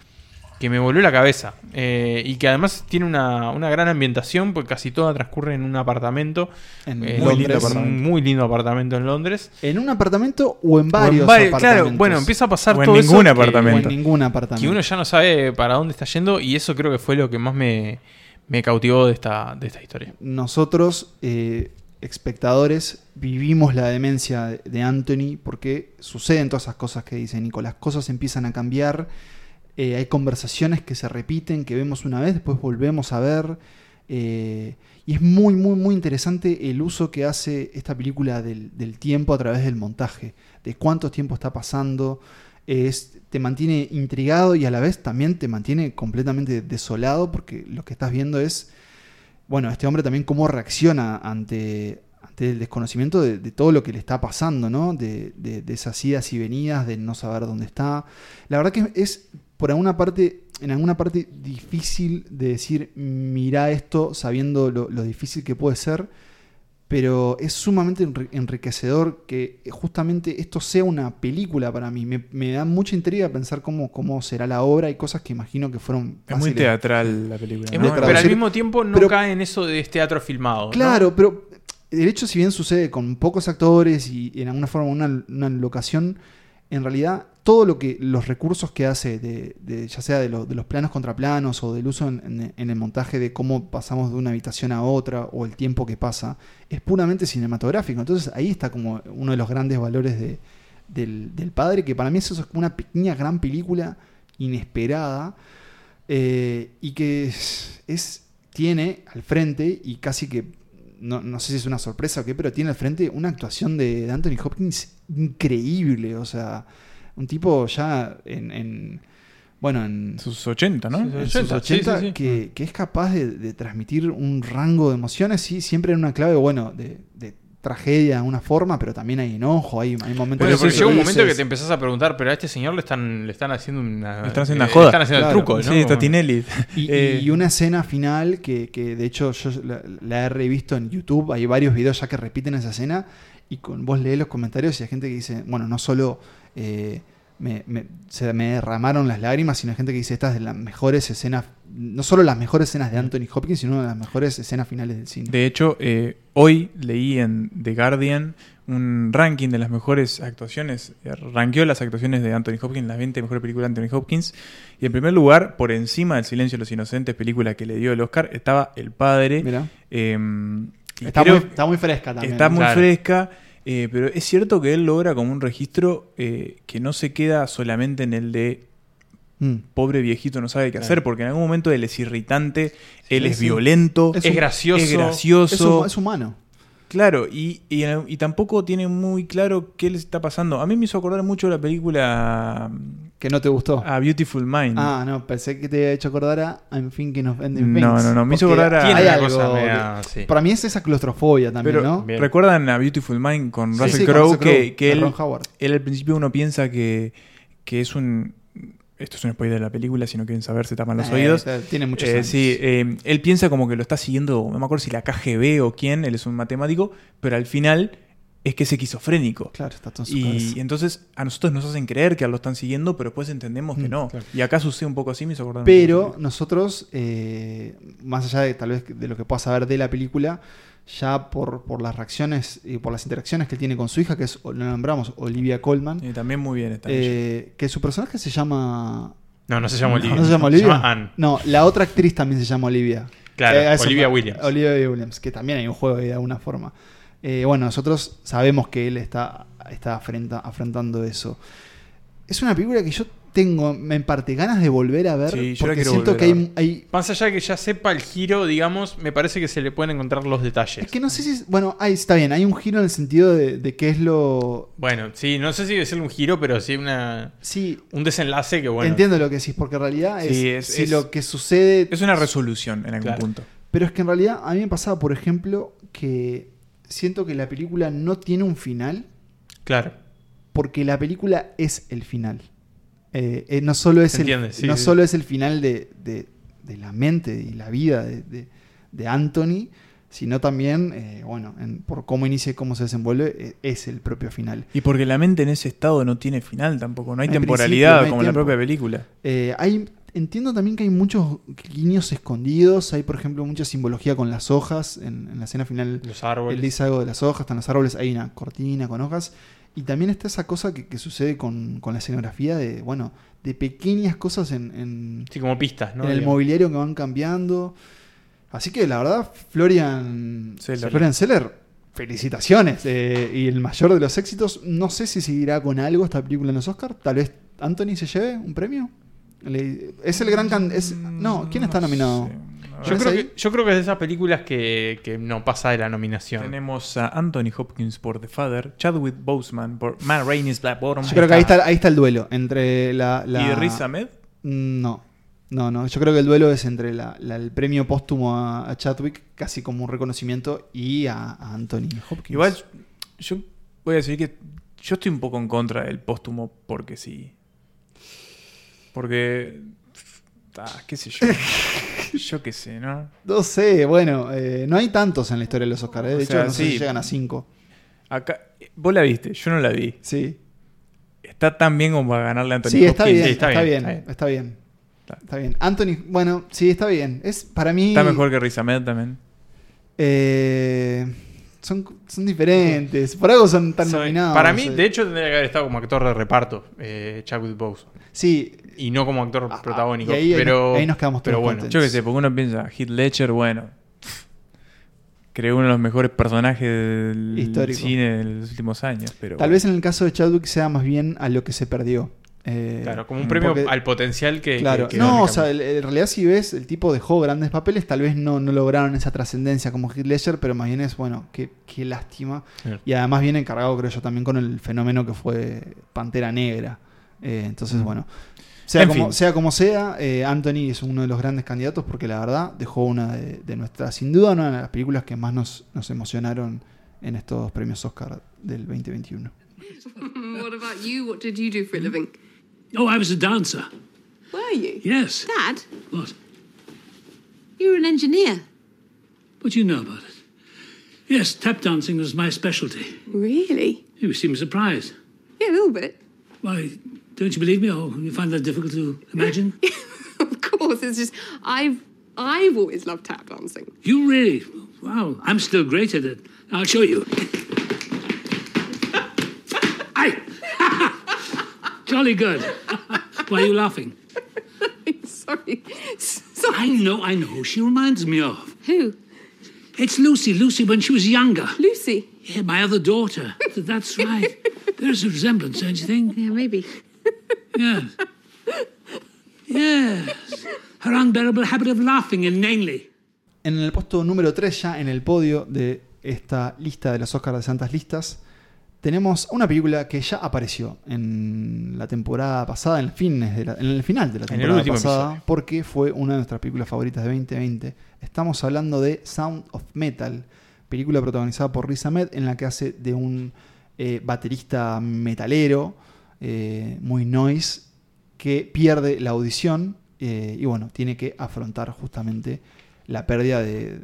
que me volvió la cabeza. Eh, y que además tiene una, una gran ambientación, porque casi toda transcurre en un apartamento. En Eh, Londres. lindo apartamento. Un muy lindo apartamento en Londres. ¿En un apartamento o en O en varios vari- apartamentos? Claro, bueno, empieza a pasar O en todo eso ningún que- apartamento. O en ningún apartamento. que uno ya no sabe para dónde está yendo y eso creo que fue lo que más me, me cautivó de esta, de esta historia. nosotros, eh, espectadores, vivimos la demencia de- de Anthony porque suceden todas esas cosas que dice Nico. Las cosas empiezan a cambiar, eh, hay conversaciones que se repiten, que vemos una vez, después volvemos a ver. eh, y es muy, muy, muy interesante el uso que hace esta película del, tiempo a través del montaje, de cuánto tiempo está pasando. Es, te mantiene intrigado y a la vez también te mantiene completamente desolado porque lo que estás viendo es bueno, este hombre también cómo reacciona ante, ante el desconocimiento de, de todo lo que le está pasando, ¿no? De, de- de esas idas y venidas, de no saber dónde está. La verdad que es, por alguna parte, en alguna parte difícil de decir, mira esto sabiendo lo, lo difícil que puede ser, pero es sumamente enri- enriquecedor que justamente esto sea una película para mí. Me, me da mucha intriga pensar cómo, cómo será la obra y cosas que imagino que fueron Es muy teatral la película. Es ¿no? muy- pero al mismo tiempo no pero- cae en eso de teatro filmado. ¿no? Claro, pero el hecho, si bien sucede con pocos actores y en alguna forma una, una locación, en realidad todo lo que los recursos que hace, de, ya sea de, lo- de los planos contra planos o del uso en, el montaje de cómo pasamos de una habitación a otra o el tiempo que pasa, es puramente cinematográfico. Entonces ahí está como uno de los grandes valores de- del, del padre, que para mí eso es como una pequeña gran película inesperada eh, y que es- tiene al frente y casi que no, no sé si es una sorpresa o qué, pero tiene al frente una actuación de, de Anthony Hopkins increíble, o sea, un tipo ya en, en- bueno, en Sus 80, ¿no? en sus 80 sí, sí, sí. Que, que es capaz de, de transmitir un rango de emociones, sí, siempre en una clave, bueno, de, de tragedia de una forma, pero también hay enojo, hay, hay momentos porque los llega un momento que te empezás a preguntar, pero a este señor le están, le están haciendo una. Le están haciendo eh, una joda. le están haciendo Claro. el truco, ¿no? Sí, está Tinelli. Y, Eh, y una escena final que, que de hecho yo la, la he revisto en YouTube, hay varios videos ya que repiten esa escena y con vos lees los comentarios y hay gente que dice, bueno, no solo eh, me, me- se me derramaron las lágrimas, sino hay gente que dice, estas de las mejores escenas, no solo las mejores escenas de Anthony Hopkins, sino una de las mejores escenas finales del cine. De hecho, eh, hoy leí en The Guardian un ranking de las mejores actuaciones. eh, Ranqueó las actuaciones de Anthony Hopkins, las 20 mejores películas de Anthony Hopkins. Y en primer lugar, por encima del Silencio de los Inocentes, película que le dio el Oscar, estaba El Padre. Eh, y Está creo- muy, está muy fresca también. Está muy Claro. fresca, eh, pero es cierto que él logra como un registro eh, que no se queda solamente en el de Mm. pobre viejito no sabe qué Claro. hacer, porque en algún momento él es irritante, él es sí. violento, Es gracioso. es gracioso. Es, hum- es humano. Claro, y, y, y tampoco tiene muy claro qué le está pasando. A mí me hizo acordar mucho la película Que no te gustó. A Beautiful Mind. Ah, no, pensé que te había hecho acordar a I'm thinking of ending No, things. no, no, me hizo acordar a- hay algo cosa de- media- sí. Para mí es esa claustrofobia también, Pero ¿no? Bien. ¿recuerdan a Beautiful Mind con Sí, Russell sí, Crowe? Que, que él, él al principio uno piensa que, que es un... Esto es un spoiler de la película, si no quieren saber se tapan los Eh, oídos. Tiene muchos Eh, sí, eh, él piensa como que lo está siguiendo, no me acuerdo si la KGB o quién, él es un matemático, pero al final es que es esquizofrénico. Claro, está todo en su y, cabeza. entonces a nosotros nos hacen creer que lo están siguiendo, pero después entendemos que Mm, no. claro. Y acá sucede un poco así, me hizo acordar Pero nosotros, eh, más allá de tal vez de lo que pueda saber de la película, ya por, por las reacciones y por las interacciones que él tiene con su hija, que es, lo nombramos, Olivia Colman. Y también muy bien está eh, Que su personaje se llama... No, no se llama Olivia. ¿No se llama Se Olivia? llama Anne. No, la otra actriz también se llama Olivia. Claro, eso Olivia Williams. Olivia Williams, que también hay un juego ahí de alguna forma. Eh, bueno, nosotros sabemos que él está, está afrenta- afrontando eso. Es una película que yo tengo en parte ganas de volver a ver Sí, yo la porque quiero siento que hay, ver. hay- Más allá de que ya sepa el giro, digamos, me parece que se le pueden encontrar los detalles. Es que no sé si. es- Bueno, ahí está bien. Hay un giro en el sentido de, de qué es lo. Bueno, sí, no sé si debe ser un giro, pero sí una. Sí. Un desenlace que bueno. Entiendo lo que decís, porque en realidad es, Sí, es- si es- lo que sucede. Es una resolución en algún Claro. punto. Pero es que en realidad a mí me pasaba, por ejemplo, que siento que la película no tiene un final. Claro. Porque la película es el final. Eh, eh, no solo es, el, entiende, sí, no sí. solo es el final de, de- de la mente y la vida de, de- de Anthony, sino también, eh, bueno, en- por cómo inicia y cómo se desenvuelve, eh, es el propio final. Y porque la mente en ese estado no tiene final tampoco, no hay temporalidad principio, no hay como en la propia película. Eh, hay, entiendo también que hay muchos guiños escondidos. Hay, por ejemplo, mucha simbología con las hojas. En, en la escena final, Los árboles. él dice algo de las hojas, están los árboles, hay una cortina con hojas. Y también está esa cosa que, que sucede con, con la escenografía de, bueno, de pequeñas cosas en, en, Sí, como pistas, ¿no? en el mobiliario que van cambiando. Así que la verdad, Florian Seller. Florian Seller, felicitaciones. eh, y el mayor de los éxitos. No sé si seguirá con algo esta película en los Oscars. Tal vez Anthony se lleve un premio. Le- es el gran can- es No, ¿quién está nominado? Yo ¿Ves creo, que, yo creo que es de esas películas que, que no pasa de la nominación. Tenemos a Anthony Hopkins por The Father, Chadwick Boseman por Matt Rainey's Black Bottom. Yo creo que ahí está, ahí está el duelo entre la. la- ¿Y Riz Ahmed? Mm, No. No, no. Yo creo que el duelo es entre la- la- el premio póstumo a, a Chadwick, casi como un reconocimiento, y a, a Anthony Hopkins. Igual yo voy a decir que yo estoy un poco en contra del póstumo porque sí. Porque... ah, qué sé yo. yo qué sé, ¿no? No sé, bueno, eh, no hay tantos en la historia de los Oscars. eh. De O hecho, sea, no sé si llegan a cinco. Acá, vos la viste, yo no la vi. Sí. Está tan bien como para ganarle a Anthony Sí, está Hopkins. bien, Sí, está, bien, está bien. Está bien. Anthony, bueno, sí, está bien. Es para mí. Está mejor que Riz Ahmed también. Eh, son, son diferentes. Por algo son tan Soy- nominados. Para mí, de hecho, tendría que haber estado como actor de reparto, eh, Chadwick Boseman. Sí. Y no como actor protagónico. y ahí- ahí pero, nos- ahí nos quedamos pero todos bueno. contentos. Yo qué sé, porque uno piensa, Heath Ledger, bueno, creó uno de los mejores personajes del Histórico. cine de los últimos años. Pero Tal vez en el caso de Chadwick sea más bien a lo que se perdió. Eh, Claro, como un premio porque- al potencial que. Claro, que- que no, o sea, el- en realidad si ves, el tipo dejó grandes papeles, tal vez no, no lograron esa trascendencia como Heath Ledger, pero más bien es, bueno, qué, qué lástima. Y además viene encargado, creo yo, también con el fenómeno que fue Pantera Negra. Eh, entonces, Mm. bueno, sea En como, sea como sea, eh, Anthony es uno de los grandes candidatos porque la verdad dejó una de, de nuestras, sin duda, una de las películas que más nos, nos emocionaron en estos premios Oscar del 2021. what about you? What did you do for a living? Oh, I was a dancer. Were you? Yes. Dad, What? you were an engineer. What do you know about it? Yes, tap dancing was my specialty. Really? You seem surprised. Yeah, a little bit. Why, don't you believe me, or you find that difficult to imagine? Of course, it's just I've I've always loved tap dancing. you really? Wow, I'm still great at it. I'll show you. Jolly good. Why are you laughing? Sorry. I know, I know who she reminds me of. Who? It's Lucy. Lucy when she was younger. Lucy? Yeah, my other daughter. Th- That's right. There's a resemblance, don't you think? Yeah, maybe. Yes. Yes. Her unbearable habit of laughing inanely. En el puesto número 3, ya en el podio de esta lista de los Oscars de Santas Listas, tenemos una película que ya apareció en la temporada pasada, en el, la- en el final de la temporada pasada, episodio. porque fue una de nuestras películas favoritas de 2020. Estamos hablando de Sound of Metal, película protagonizada por Riz Ahmed, en la que hace de un eh, baterista metalero, eh, muy noise, que pierde la audición eh, y bueno, tiene que afrontar justamente la pérdida de,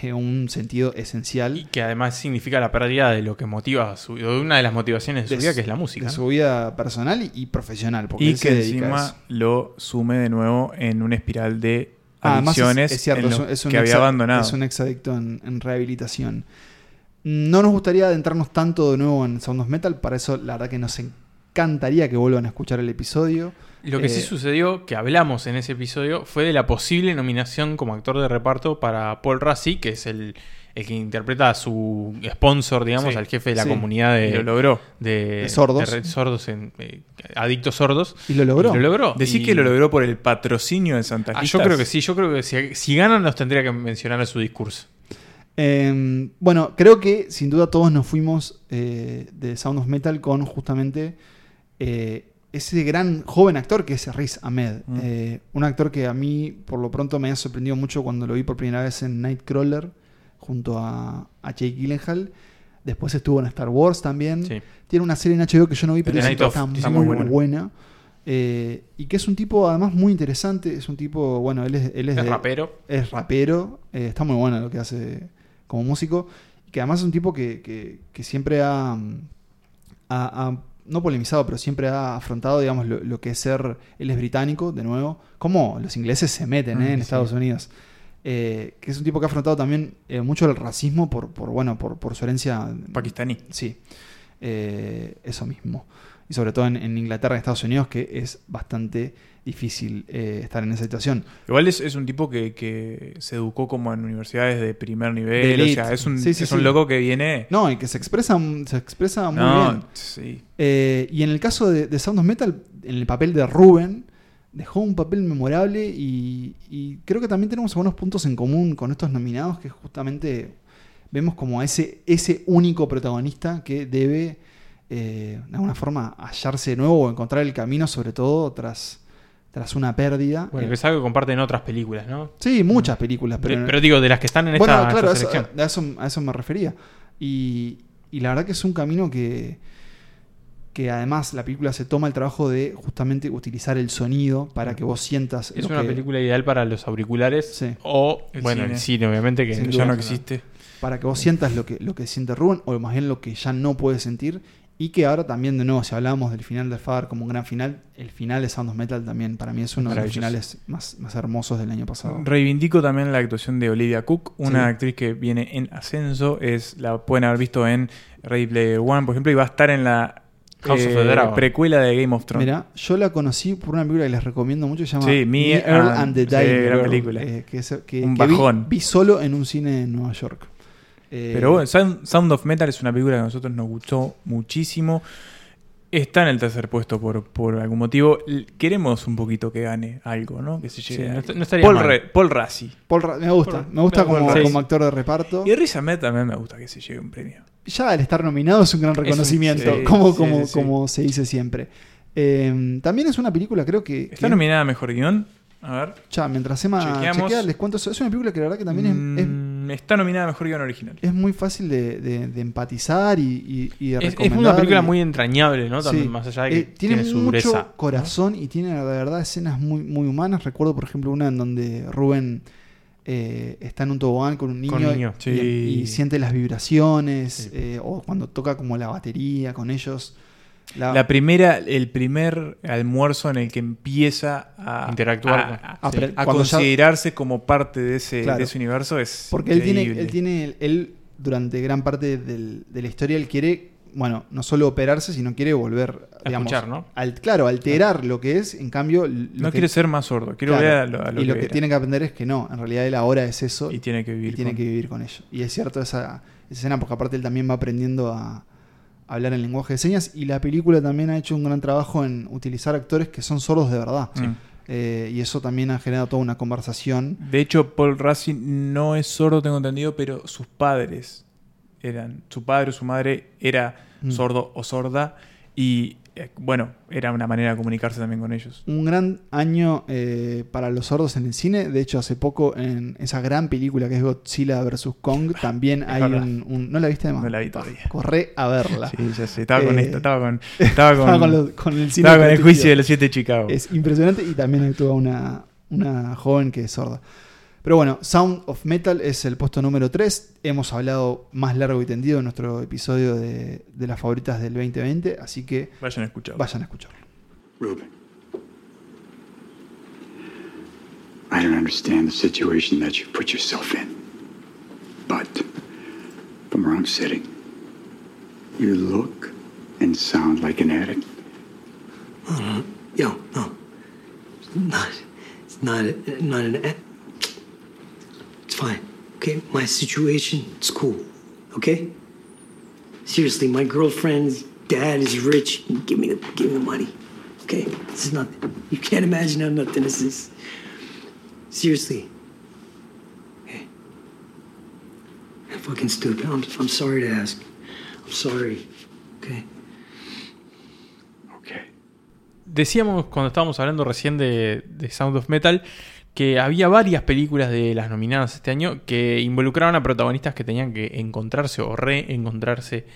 de un sentido esencial. Que además significa la pérdida de lo que motiva su, de una de las motivaciones de su vida, que es la música. De su vida personal y, y profesional. Porque Y que a encima lo sume de nuevo en una espiral de Ah, es- adicciones es, cierto, en es lo un- es un que había abandonado. Es un exadicto en, en rehabilitación. No nos gustaría adentrarnos tanto de nuevo en Sound of Metal, para eso la verdad que nos encantaría que vuelvan a escuchar el episodio. Lo que sí Eh, sucedió, que hablamos en ese episodio, fue de la posible nominación como actor de reparto para Paul Rassi, que es el, el que interpreta a su sponsor, digamos, Sí. al jefe de la Sí. comunidad de, Y lo logró. de, De sordos. de sordos en, eh, adictos sordos. Y lo logró. lo logró. Decir Y- que lo logró por el patrocinio de Santa Ah, yo creo que sí, yo creo que si, si ganan los tendría que mencionar en su discurso. Eh, bueno, creo que sin duda todos nos fuimos eh, de Sound of Metal con justamente eh, ese gran joven actor que es Riz Ahmed. Mm. Eh, un actor que a mí, por lo pronto, me ha sorprendido mucho cuando lo vi por primera vez en Nightcrawler junto a, a Jake Gyllenhaal. Después estuvo en Star Wars también. Sí. Tiene una serie en HBO que yo no vi, pero está, muy, muy buena. buena. Eh, y que es un tipo además muy interesante. Es un tipo, bueno, él es, él es, Es de- rapero. Es rapero. eh, está muy bueno lo que hace como músico. Y que además es un tipo que, que- que siempre ha, mm, ha- ha- no polemizado, pero siempre ha afrontado, digamos, lo, lo que es ser. Él es británico, de nuevo. Como los ingleses se meten eh, en sí. Estados Unidos. Eh, que es un tipo que ha afrontado también eh, mucho el racismo por, por bueno, por, por su herencia pakistaní. Sí. Eso mismo. Y sobre todo en, en Inglaterra y Estados Unidos, que es bastante difícil eh, estar en esa situación. Igual es, es un tipo que, que se educó como en universidades de primer De nivel. O sea, es un, Sí, sí, es sí. un loco que viene. No, y que se expresa, se expresa muy No, bien. sí. Eh, y en el caso de, de Sound of Metal, en el papel de Ruben, dejó un papel memorable y, y creo que también tenemos algunos puntos en común con estos nominados, que justamente vemos como ese, ese único protagonista que debe eh, de alguna forma hallarse de nuevo o encontrar el camino, sobre todo tras, tras una pérdida. Bueno, que es algo que comparten otras películas, ¿no? Sí, muchas películas. Pero, digo, de las que están en bueno, esta, claro, esta a eso, selección. a, eso, a eso me refería. Y, y la verdad que es un camino que, que además la película se toma el trabajo de justamente utilizar el sonido para que vos sientas. Es lo una que- película ideal para los auriculares o, El bueno, cine. el cine, obviamente, que Sin ya duda. no existe. Para que vos sientas lo que, lo que siente Rubén, o más bien lo que ya no puedes sentir. Y que ahora también, de nuevo, si hablábamos del final de Far como un gran final, el final de Sound of Metal también para mí es uno de los finales más, más hermosos del año pasado. Reivindico también la actuación de Olivia Cook, una Sí. actriz que viene en ascenso. Es la pueden haber visto en Ready Player One, por ejemplo, y va a estar en la House of eh, the Dragon. precuela de Game of Thrones. Mira, yo la conocí por una película que les recomiendo mucho, que se llama Sí, Me Earl and- and the sí, Dying gran Girl, película. eh, que, es- que- Un que vi- bajón. Vi, solo en un cine en Nueva York. Eh, Pero bueno, Sound, Sound of Metal es una película que a nosotros nos gustó muchísimo. Está en el tercer puesto por, por algún motivo. Queremos un poquito que gane algo, ¿no? Que se Sí, llegue no no estaría Paul, mal. Re- Paul Rassi. Paul Ra- me gusta, Paul- me gusta como, actor de reparto. Y Riz Ahmed también me gusta que se lleve un premio. Ya el estar nominado es un gran un- reconocimiento, sí, como, sí, como, sí, sí. como se dice siempre. Eh, también es una película, creo que. Está que- nominada a Mejor Guión. A ver. Ya, mientras Emma chequea, les cuento eso. Es una película que la verdad que también es- es, Mm, está nominada a Mejor Guión Original. es muy fácil de, de- de empatizar y, y, y de Es, es recomendar una película y- muy entrañable, ¿no? También Sí. más allá de que Eh, tiene, tiene, su mucho dureza. corazón y tiene de verdad escenas muy, muy humanas. Recuerdo, por ejemplo, una en donde Rubén eh, está en un tobogán con un niño, Con un niño. y, Sí. y siente las vibraciones, Sí. eh, o cuando toca como la batería con ellos. La- La primera, el primer almuerzo en el que empieza a Interactuar a, con- a- Ah, a ya- considerarse como parte de ese, Claro. de ese universo es Porque él tiene, él tiene, él durante gran parte del- de la historia, él quiere, bueno, no solo operarse, sino quiere volver, digamos, escuchar, ¿no? al- claro, alterar lo que es, en cambio... no que- quiere ser más sordo, quiere Claro, volver a lo, a lo y lo que, que, tiene que aprender es que no, en realidad él ahora es eso y tiene que vivir. y tiene con- que vivir con ello. Y es cierto esa, esa escena, porque aparte él también va aprendiendo a, a hablar en lenguaje de señas. Y la película también ha hecho un gran trabajo en utilizar actores que son sordos de verdad. Sí. Eh, y eso también ha generado toda una conversación. De hecho, Paul Rassi no es sordo, tengo entendido, pero sus padres eran, su padre o su madre era Mm. sordo o sorda y bueno, era una manera de comunicarse también con ellos. Un gran año eh, para los sordos en el cine. De hecho, hace poco en esa gran película que es Godzilla vs. Kong, también hay un, un- ¿No la viste además? No la vi todavía. Corre a verla. Sí, ya sé, estaba con Eh, esto, estaba con, estaba con, estaba con lo- con el cine estaba con el juicio de los siete de Chicago. Es impresionante y también actúa una, una joven que es sorda. Pero bueno, Sound of Metal es el puesto número 3. Hemos hablado más largo y tendido en nuestro episodio de, de las favoritas del 2020, así que Vayan a escucharlo. vayan a escucharlo. Ruben. I don't understand the situation that you put yourself in. But from where I'm sitting, you look and sound like an addict. Uh, yo, no. It's not. It's not. Not an. a- It's fine. Okay, my situation. It's cool. Okay. Seriously, my girlfriend's dad is rich. Give me the. Give me the money. Okay. This is not. You can't imagine how nothing this is. Seriously. Okay. I'm fucking stupid. I'm. I'm sorry to ask. I'm sorry. Okay. Decíamos cuando estábamos hablando recién de, de Sound of Metal que había varias películas de las nominadas este año que involucraban a protagonistas que tenían que encontrarse o reencontrarse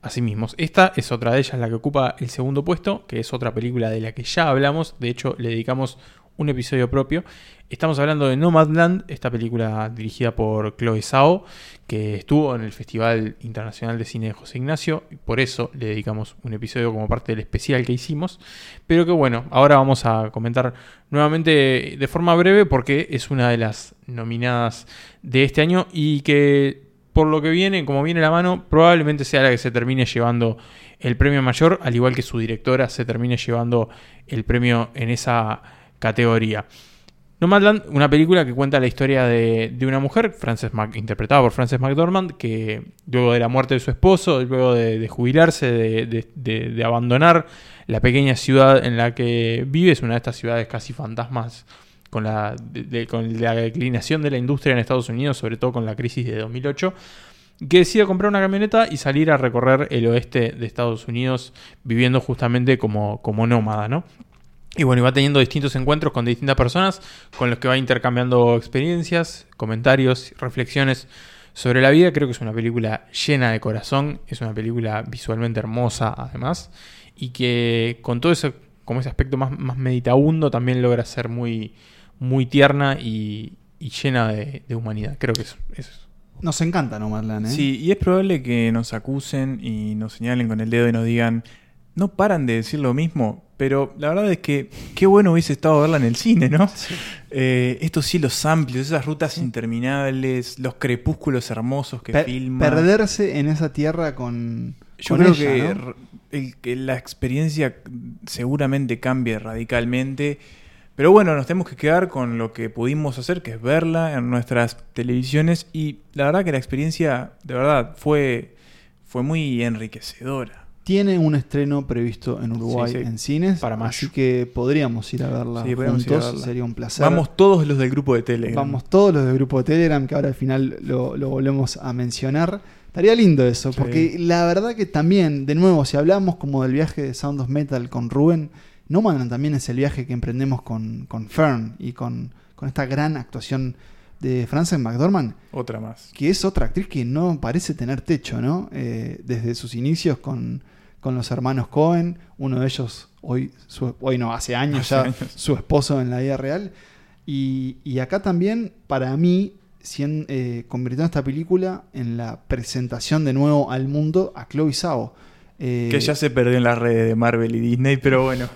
a sí mismos. Esta es otra de ellas, la que ocupa el segundo puesto, que es otra película de la que ya hablamos, de hecho le dedicamos un episodio propio. Estamos hablando de Nomadland, esta película dirigida por Chloe Zhao, que estuvo en el Festival Internacional de Cine de José Ignacio, y por eso le dedicamos un episodio como parte del especial que hicimos. Pero que bueno, ahora vamos a comentar nuevamente de forma breve porque es una de las nominadas de este año y que por lo que viene, como viene la mano, probablemente sea la que se termine llevando el premio mayor, al igual que su directora se termine llevando el premio en esa categoría. Nomadland, una película que cuenta la historia de, de una mujer, Frances interpretada por Frances McDormand, que luego de la muerte de su esposo, luego de, de jubilarse, de, de- abandonar la pequeña ciudad en la que vive, es una de estas ciudades casi fantasmas con la, con la declinación de la industria en Estados Unidos, sobre todo con la crisis de 2008, que decide comprar una camioneta y salir a recorrer el oeste de Estados Unidos viviendo justamente como, como nómada, ¿no? Y bueno, y va teniendo distintos encuentros con distintas personas con los que va intercambiando experiencias, comentarios, reflexiones sobre la vida. Creo que es una película llena de corazón, es una película visualmente hermosa además, y que con todo eso, como ese aspecto más, más meditabundo, también logra ser muy, muy tierna y, y llena de, de humanidad. Creo que es, es Nos encanta Nomadland, ¿eh? Sí, y es probable que nos acusen y nos señalen con el dedo y nos digan, no paran de decir lo mismo, pero la verdad es que qué bueno hubiese estado verla en el cine, ¿no? Eh, estos cielos amplios, esas rutas interminables, los crepúsculos hermosos que Per- filma. Perderse en esa tierra con. Yo con creo ella, que, ¿no? r- el- que la experiencia seguramente cambie radicalmente. Pero bueno, nos tenemos que quedar con lo que pudimos hacer, que es verla en nuestras televisiones. Y la verdad que la experiencia, de verdad, fue, fue muy enriquecedora. Tiene un estreno previsto en Uruguay Sí, sí. en cines, Para mayo. así que podríamos ir a verla Sí, podríamos ir a juntos, verla. sería un placer. Vamos todos los del grupo de Telegram. Vamos todos los del grupo de Telegram, que ahora al final lo, lo volvemos a mencionar. Estaría lindo eso, porque la verdad que también, de nuevo, si hablamos como del viaje de Sound of Metal con Rubén, Nomadland también es el viaje que emprendemos con, con Fern y con, con esta gran actuación de Frances McDormand. Otra más. Que es otra actriz que no parece tener techo, ¿no? Eh, desde sus inicios con, con los hermanos Cohen, uno de ellos hoy, su- hoy no, hace años Hace ya, años. su esposo en la vida real. Y, y acá también, para mí, eh, convirtió esta película en la presentación de nuevo al mundo a Chloe Zhao. Eh, Que ya se perdió en las redes de Marvel y Disney, pero bueno.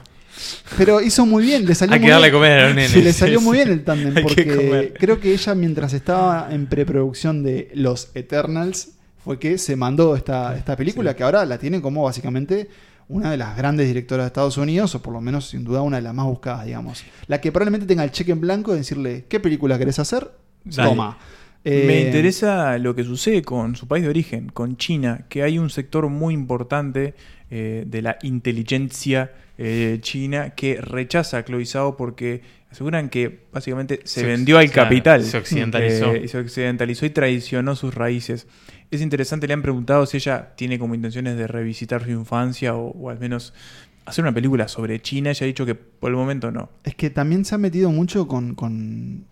pero hizo muy bien, le salió Hay muy que darle bien. comer a los nenes. Sí, le salió muy bien el tándem, que porque creo que ella mientras estaba en preproducción de Los Eternals fue que se mandó esta, esta película que ahora la tiene como básicamente una de las grandes directoras de Estados Unidos, o por lo menos sin duda una de las más buscadas, digamos. La que probablemente tenga el cheque en blanco de decirle, ¿qué película querés hacer? Dale. Toma. Me Eh, interesa lo que sucede con su país de origen, con China, que hay un sector muy importante eh, de la inteligencia eh, china que rechaza a Chloe Zhao porque aseguran que básicamente se, Se- vendió al capital. se occidentalizó. Eh, y se occidentalizó y traicionó sus raíces. Es interesante, le han preguntado si ella tiene como intenciones de revisitar su infancia o, o al menos hacer una película sobre China. Ella ha dicho que por el momento no. Es que también se ha metido mucho con, con,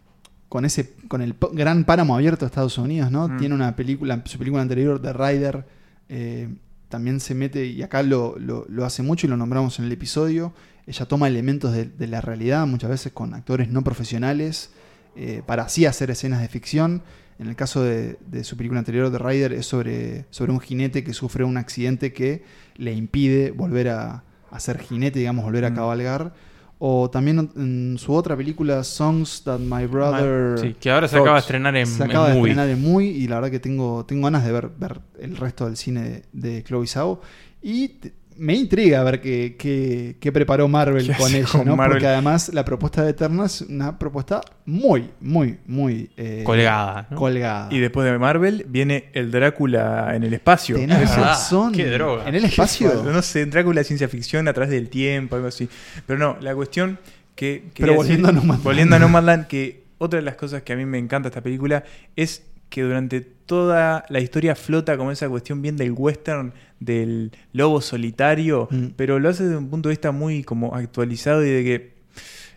con ese con el gran páramo abierto de Estados Unidos, ¿no? Mm. Tiene una película, su película anterior, The Rider, eh, también se mete, y acá lo, lo- lo hace mucho y lo nombramos en el episodio. Ella toma elementos de, de la realidad, muchas veces con actores no profesionales, eh, para así hacer escenas de ficción. En el caso de, de su película anterior, The Rider, es sobre, sobre un jinete que sufre un accidente que le impide volver a, a ser jinete, digamos, volver a cabalgar. O también en su otra película, Songs That My Brother. Sí, que ahora se acaba de estrenar en- Se en acaba de estrenar en Muy y la verdad que tengo, tengo ganas de ver, ver el resto del cine de, de Chloe Zhao. Y me intriga ver qué, qué- qué preparó Marvel ¿Qué con ella, con ¿no? Marvel? Porque además la propuesta de Eterna es una propuesta muy, muy, muy eh, Colgada, ¿no? Colgada. Y después de Marvel viene el Drácula en el espacio. Tenés verdad. razón. qué droga. ¿En el espacio? No sé, Drácula ciencia ficción a través del tiempo, algo así. Pero no, la cuestión que. Pero volviendo a Nomadland. Volviendo a Nomadland, que otra de las cosas que a mí me encanta esta película es que durante toda la historia flota como esa cuestión bien del western, del lobo solitario, Mm. pero lo hace desde un punto de vista muy como actualizado y de que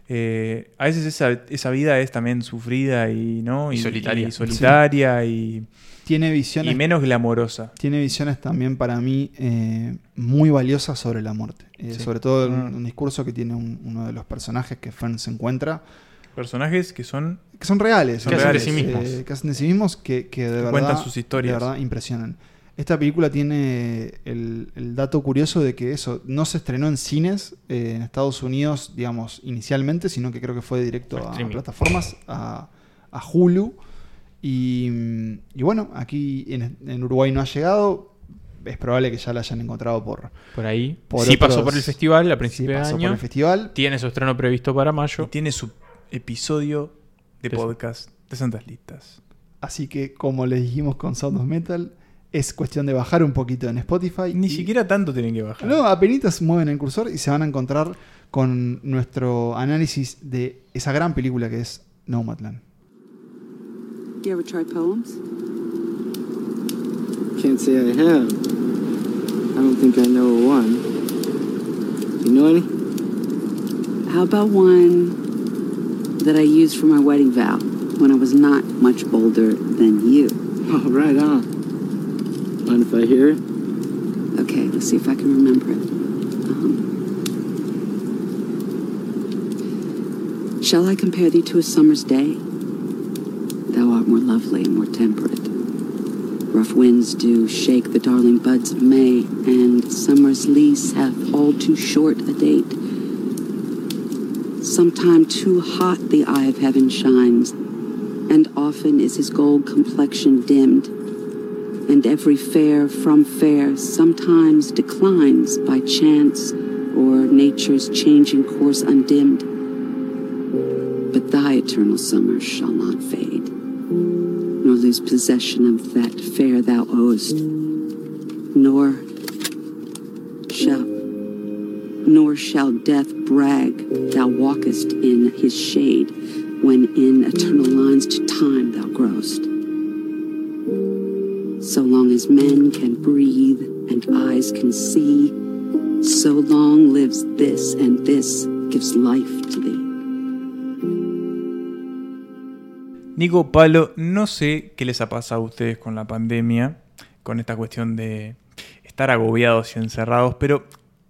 eh, a veces esa, esa vida es también sufrida y no Y solitaria. y solitaria y, Tiene visiones y menos glamorosa. tiene visiones también para mí eh, muy valiosas sobre la muerte. Eh, Sí. Sobre todo un, Mm. un discurso que tiene un- uno de los personajes que Fern se encuentra, Personajes que son que son reales. Son son reales, reales, sí mismos. eh, que hacen de sí mismos, que, que de verdad, Cuentan sus historias. de verdad impresionan. Esta película tiene el, el dato curioso de que eso no se estrenó en cines eh, en Estados Unidos, digamos, inicialmente, sino que creo que fue directo a plataformas, a, a Hulu. Y, y bueno, aquí en, en Uruguay no ha llegado. Es probable que ya la hayan encontrado por, Por ahí. Por sí pasó por el festival a sí principios de pasó año. por el festival. Tiene su estreno previsto para mayo. y tiene su episodio de podcast de Santas Listas. Así que, como les dijimos con Sound of Metal, es cuestión de bajar un poquito en Spotify. Ni y- siquiera tanto tienen que bajar. No, apenas mueven el cursor y se van a encontrar con nuestro análisis de esa gran película que es Nomadland. You ever try poems? Can't say I have. I don't think I know one. You know any? How about one that I used for my wedding vow when I was not much older than you? Oh, right on. Mind if I hear it? Okay, let's see if I can remember it. Um, Shall I compare thee to a summer's day? Thou art more lovely, and more temperate. Rough winds do shake the darling buds of May, and summer's lease hath all too short a date. Sometime too hot the eye of heaven shines, and often is his gold complexion dimmed and every fair from fair sometimes declines by chance or nature's changing course undimmed. But thy eternal summer shall not fade, nor lose possession of that fair thou owest, nor nor shall death brag thou walkest in his shade when in eternal lines to time thou growest so long as men can breathe and eyes can see, so long lives this, and this gives life to thee. Nico, Palo, no sé qué les ha pasado a ustedes con la pandemia, con esta cuestión de estar agobiados y encerrados, pero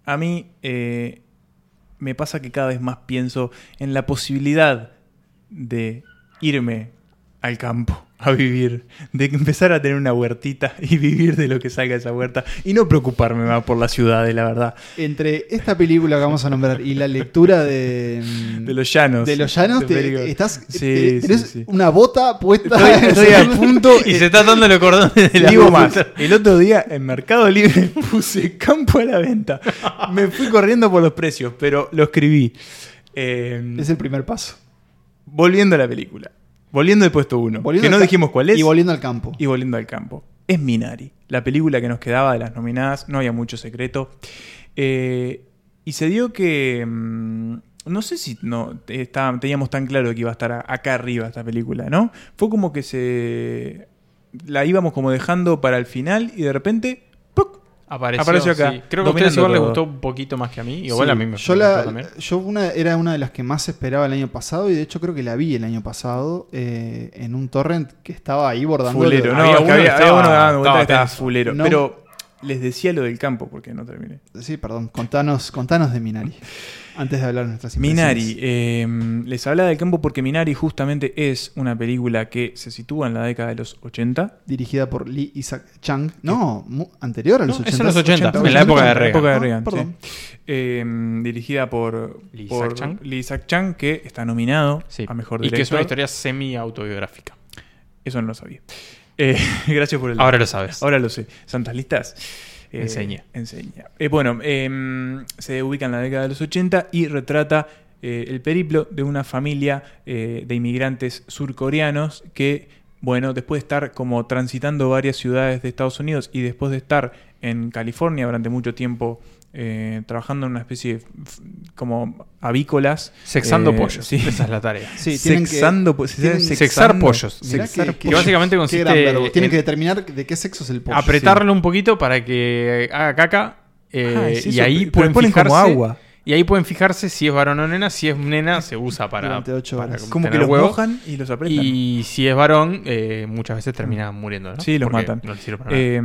a mí eh, me pasa que cada vez más pienso en la posibilidad de irme al campo a vivir, de empezar a tener una huertita y vivir de lo que salga de esa huerta y no preocuparme más por las ciudades, la verdad. Entre esta película que vamos a nombrar y la lectura de. mm, De los llanos. De los llanos, te- estás. Sí, te- sí, tenés sí. una bota puesta. Estoy, estoy a punto Y se está dando los cordones de la Digo más, el otro día en Mercado Libre puse campo a la venta. Me fui corriendo por los precios, pero lo escribí. Eh, Es el primer paso. volviendo a la película. Volviendo al puesto uno. Volviendo Que no dijimos cuál es. Y volviendo al campo. Y volviendo al campo. Es Minari. La película que nos quedaba de las nominadas. No había mucho secreto. Eh, y se dio que. mm, no sé si no te- está- teníamos tan claro que iba a estar a- acá arriba esta película, ¿no? Fue como que se. La íbamos como dejando para el final y de repente. Apareció, Apareció acá, sí. Creo que a ustedes igual les todo. gustó un poquito más que a mí. Igual Sí, a mí me yo la, también. yo una, era una de las que más esperaba el año pasado y de hecho creo que la vi el año pasado eh, en un torrent que estaba ahí bordando. Fulero, no, Había uno había, que había estaba- uno dando vuelta estaba que estaba tenso. fulero. No- pero les decía lo del campo, porque no terminé. Sí, perdón. Contanos, contanos de Minari. Antes de hablar de nuestras impresiones. Minari, eh, les hablaba del campo porque Minari justamente es una película que se sitúa en la década de los 80. Dirigida por Lee Isaac Chung. No, anterior a los No, 80. es en los 80, en la época de Reagan. época de Ah, Reagan, perdón. sí. Eh, dirigida por Lee por Isaac Chung. Lee Isaac Chung, que está nominado Sí. a Mejor Y Director. que es una historia semi-autobiográfica. Eso no lo sabía. Eh, gracias por el Ahora lo sabes. Ahora lo sé. ¿Santas listas? Eh, Enseña. Enseña. Eh, bueno, em, se ubica en la década de los 80 y retrata eh, el periplo de una familia de inmigrantes surcoreanos que, bueno, después de estar como transitando varias ciudades de Estados Unidos y después de estar en California durante mucho tiempo eh, trabajando en una especie de como avícolas. Sexando eh, pollos. sí. Esa es la tarea. Sí, tienen que- Sexando se Sexar pollos. Sexar que- Que que- básicamente qué consiste gran verbo. Tienen en que determinar de qué sexo es el pollo. apretarlo un poquito para que haga caca. eh, Ah, es y ahí pueden ponen como fijarse. agua. Y ahí pueden fijarse si es varón o nena. Si es nena, se usa para. Ocho para horas. Como que los huevo. mojan y los apretan. Y si es varón, eh, muchas veces terminan muriendo. ¿no? Sí, los Porque matan. No les sirve para nada. Eh,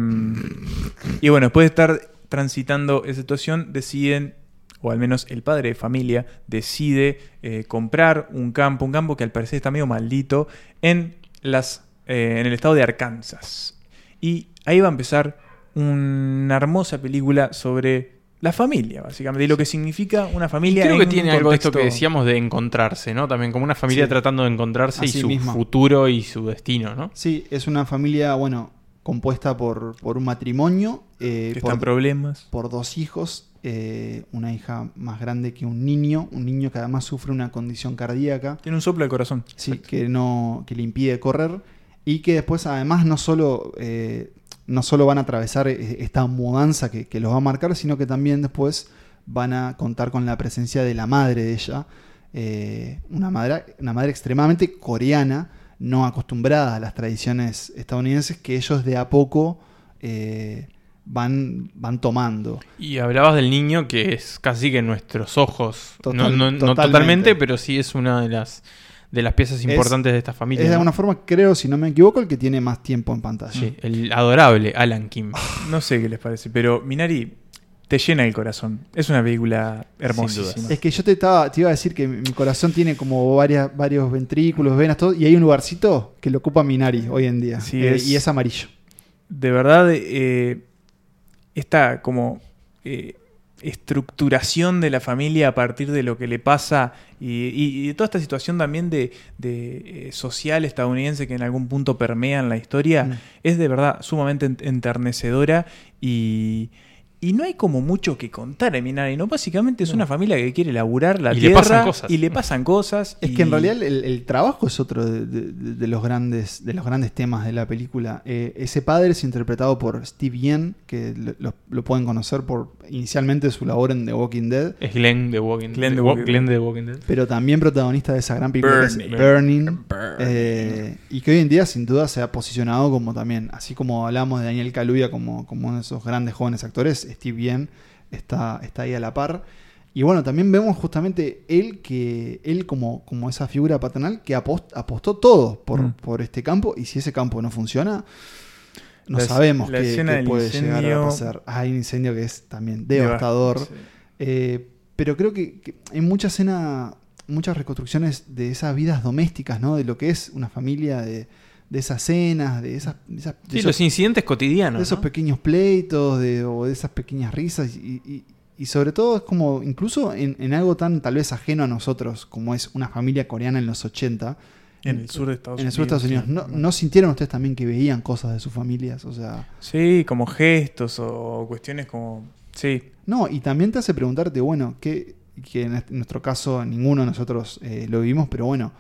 y bueno, después de estar transitando esa situación, deciden, o al menos el padre de familia, decide eh, comprar un campo, un campo que al parecer está medio maldito, en, las, eh, en el estado de Arkansas. Y ahí va a empezar una hermosa película sobre la familia, básicamente, y lo que significa una familia. Creo en que tiene algo de esto que decíamos de encontrarse, ¿no? También como una familia Sí. tratando de encontrarse y su mismo. futuro y su destino, ¿no? Sí, es una familia, bueno, compuesta por, por un matrimonio. eh, Que por, está en problemas. Por dos hijos, eh, una hija más grande que un niño, un niño que además sufre una condición cardíaca. Tiene un soplo de corazón. Sí, que, no, que le impide correr y que después además no solo, eh, no solo van a atravesar eh, esta mudanza que, que los va a marcar, sino que también después van a contar con la presencia de la madre de ella, eh, una, madre, una madre extremadamente coreana, no acostumbrada a las tradiciones estadounidenses que ellos de a poco eh, van, van tomando. Y hablabas del niño que es casi que en nuestros ojos, Total- no, no- no totalmente. totalmente, pero sí es una de las de las piezas importantes Es- de esta familia. Es de ¿no? alguna forma, creo, si no me equivoco, el que tiene más tiempo en pantalla. Sí, el adorable Alan Kim. No sé qué les parece, pero Minari te llena el corazón. Es una película hermosísima. Es que yo te, estaba, te iba a decir que mi corazón tiene como varias, varios ventrículos, venas, todo, y hay un lugarcito que lo ocupa Minari hoy en día. Sí, eh, es- Y es amarillo. de verdad eh, esta como eh, estructuración de la familia a partir de lo que le pasa y, y- y de toda esta situación también de, de, eh, social estadounidense que en algún punto permea en la historia Mm. es de verdad sumamente ent- enternecedora y, y no hay como mucho que contar en Minari, ¿no? Básicamente es una familia que quiere laburar la Y le pasan cosas. y le pasan cosas. Es y- que en realidad el, el trabajo es otro de, de- de los grandes, de los grandes temas de la película. Eh, ese padre es interpretado por Steve Yen, que lo, lo- lo pueden conocer por inicialmente su labor en The Walking Dead. Es Glenn de Walking, Glenn de de Wa- Walking Glenn Dead. de Walking Dead. pero también protagonista de esa gran película que es Burning. Burning, Burning. eh, y que hoy en día sin duda se ha posicionado como también, así como hablamos de Daniel Kaluuya como, como uno de esos grandes jóvenes actores, Steve Yen está, está ahí a la par. Y bueno, también vemos justamente él que él como, como esa figura paternal que apost- apostó todo por, Mm. por este campo y si ese campo no funciona, no La- sabemos la qué, puede llegar a pasar. Ah, Hay un incendio que es también Deva- devastador. sí. Eh, pero creo que, que hay mucha escena, muchas reconstrucciones de esas vidas domésticas, ¿no? De lo que es una familia, de, de esas cenas, de esas... de esas- de esos- los incidentes de cotidianos. esos ¿no? pequeños pleitos, de, o de esas pequeñas risas. Y, y- y sobre todo es como, incluso en, en algo tan tal vez ajeno a nosotros, como es una familia coreana en los 80. En el sur de Estados en el sur de Estados Unidos, Unidos. ¿No, ¿No sintieron ustedes también que veían cosas de sus familias? O sea... Sí, como gestos o cuestiones como... Sí, No, y también te hace preguntarte, bueno, que, que en en nuestro caso ninguno de nosotros eh, lo vivimos, pero bueno,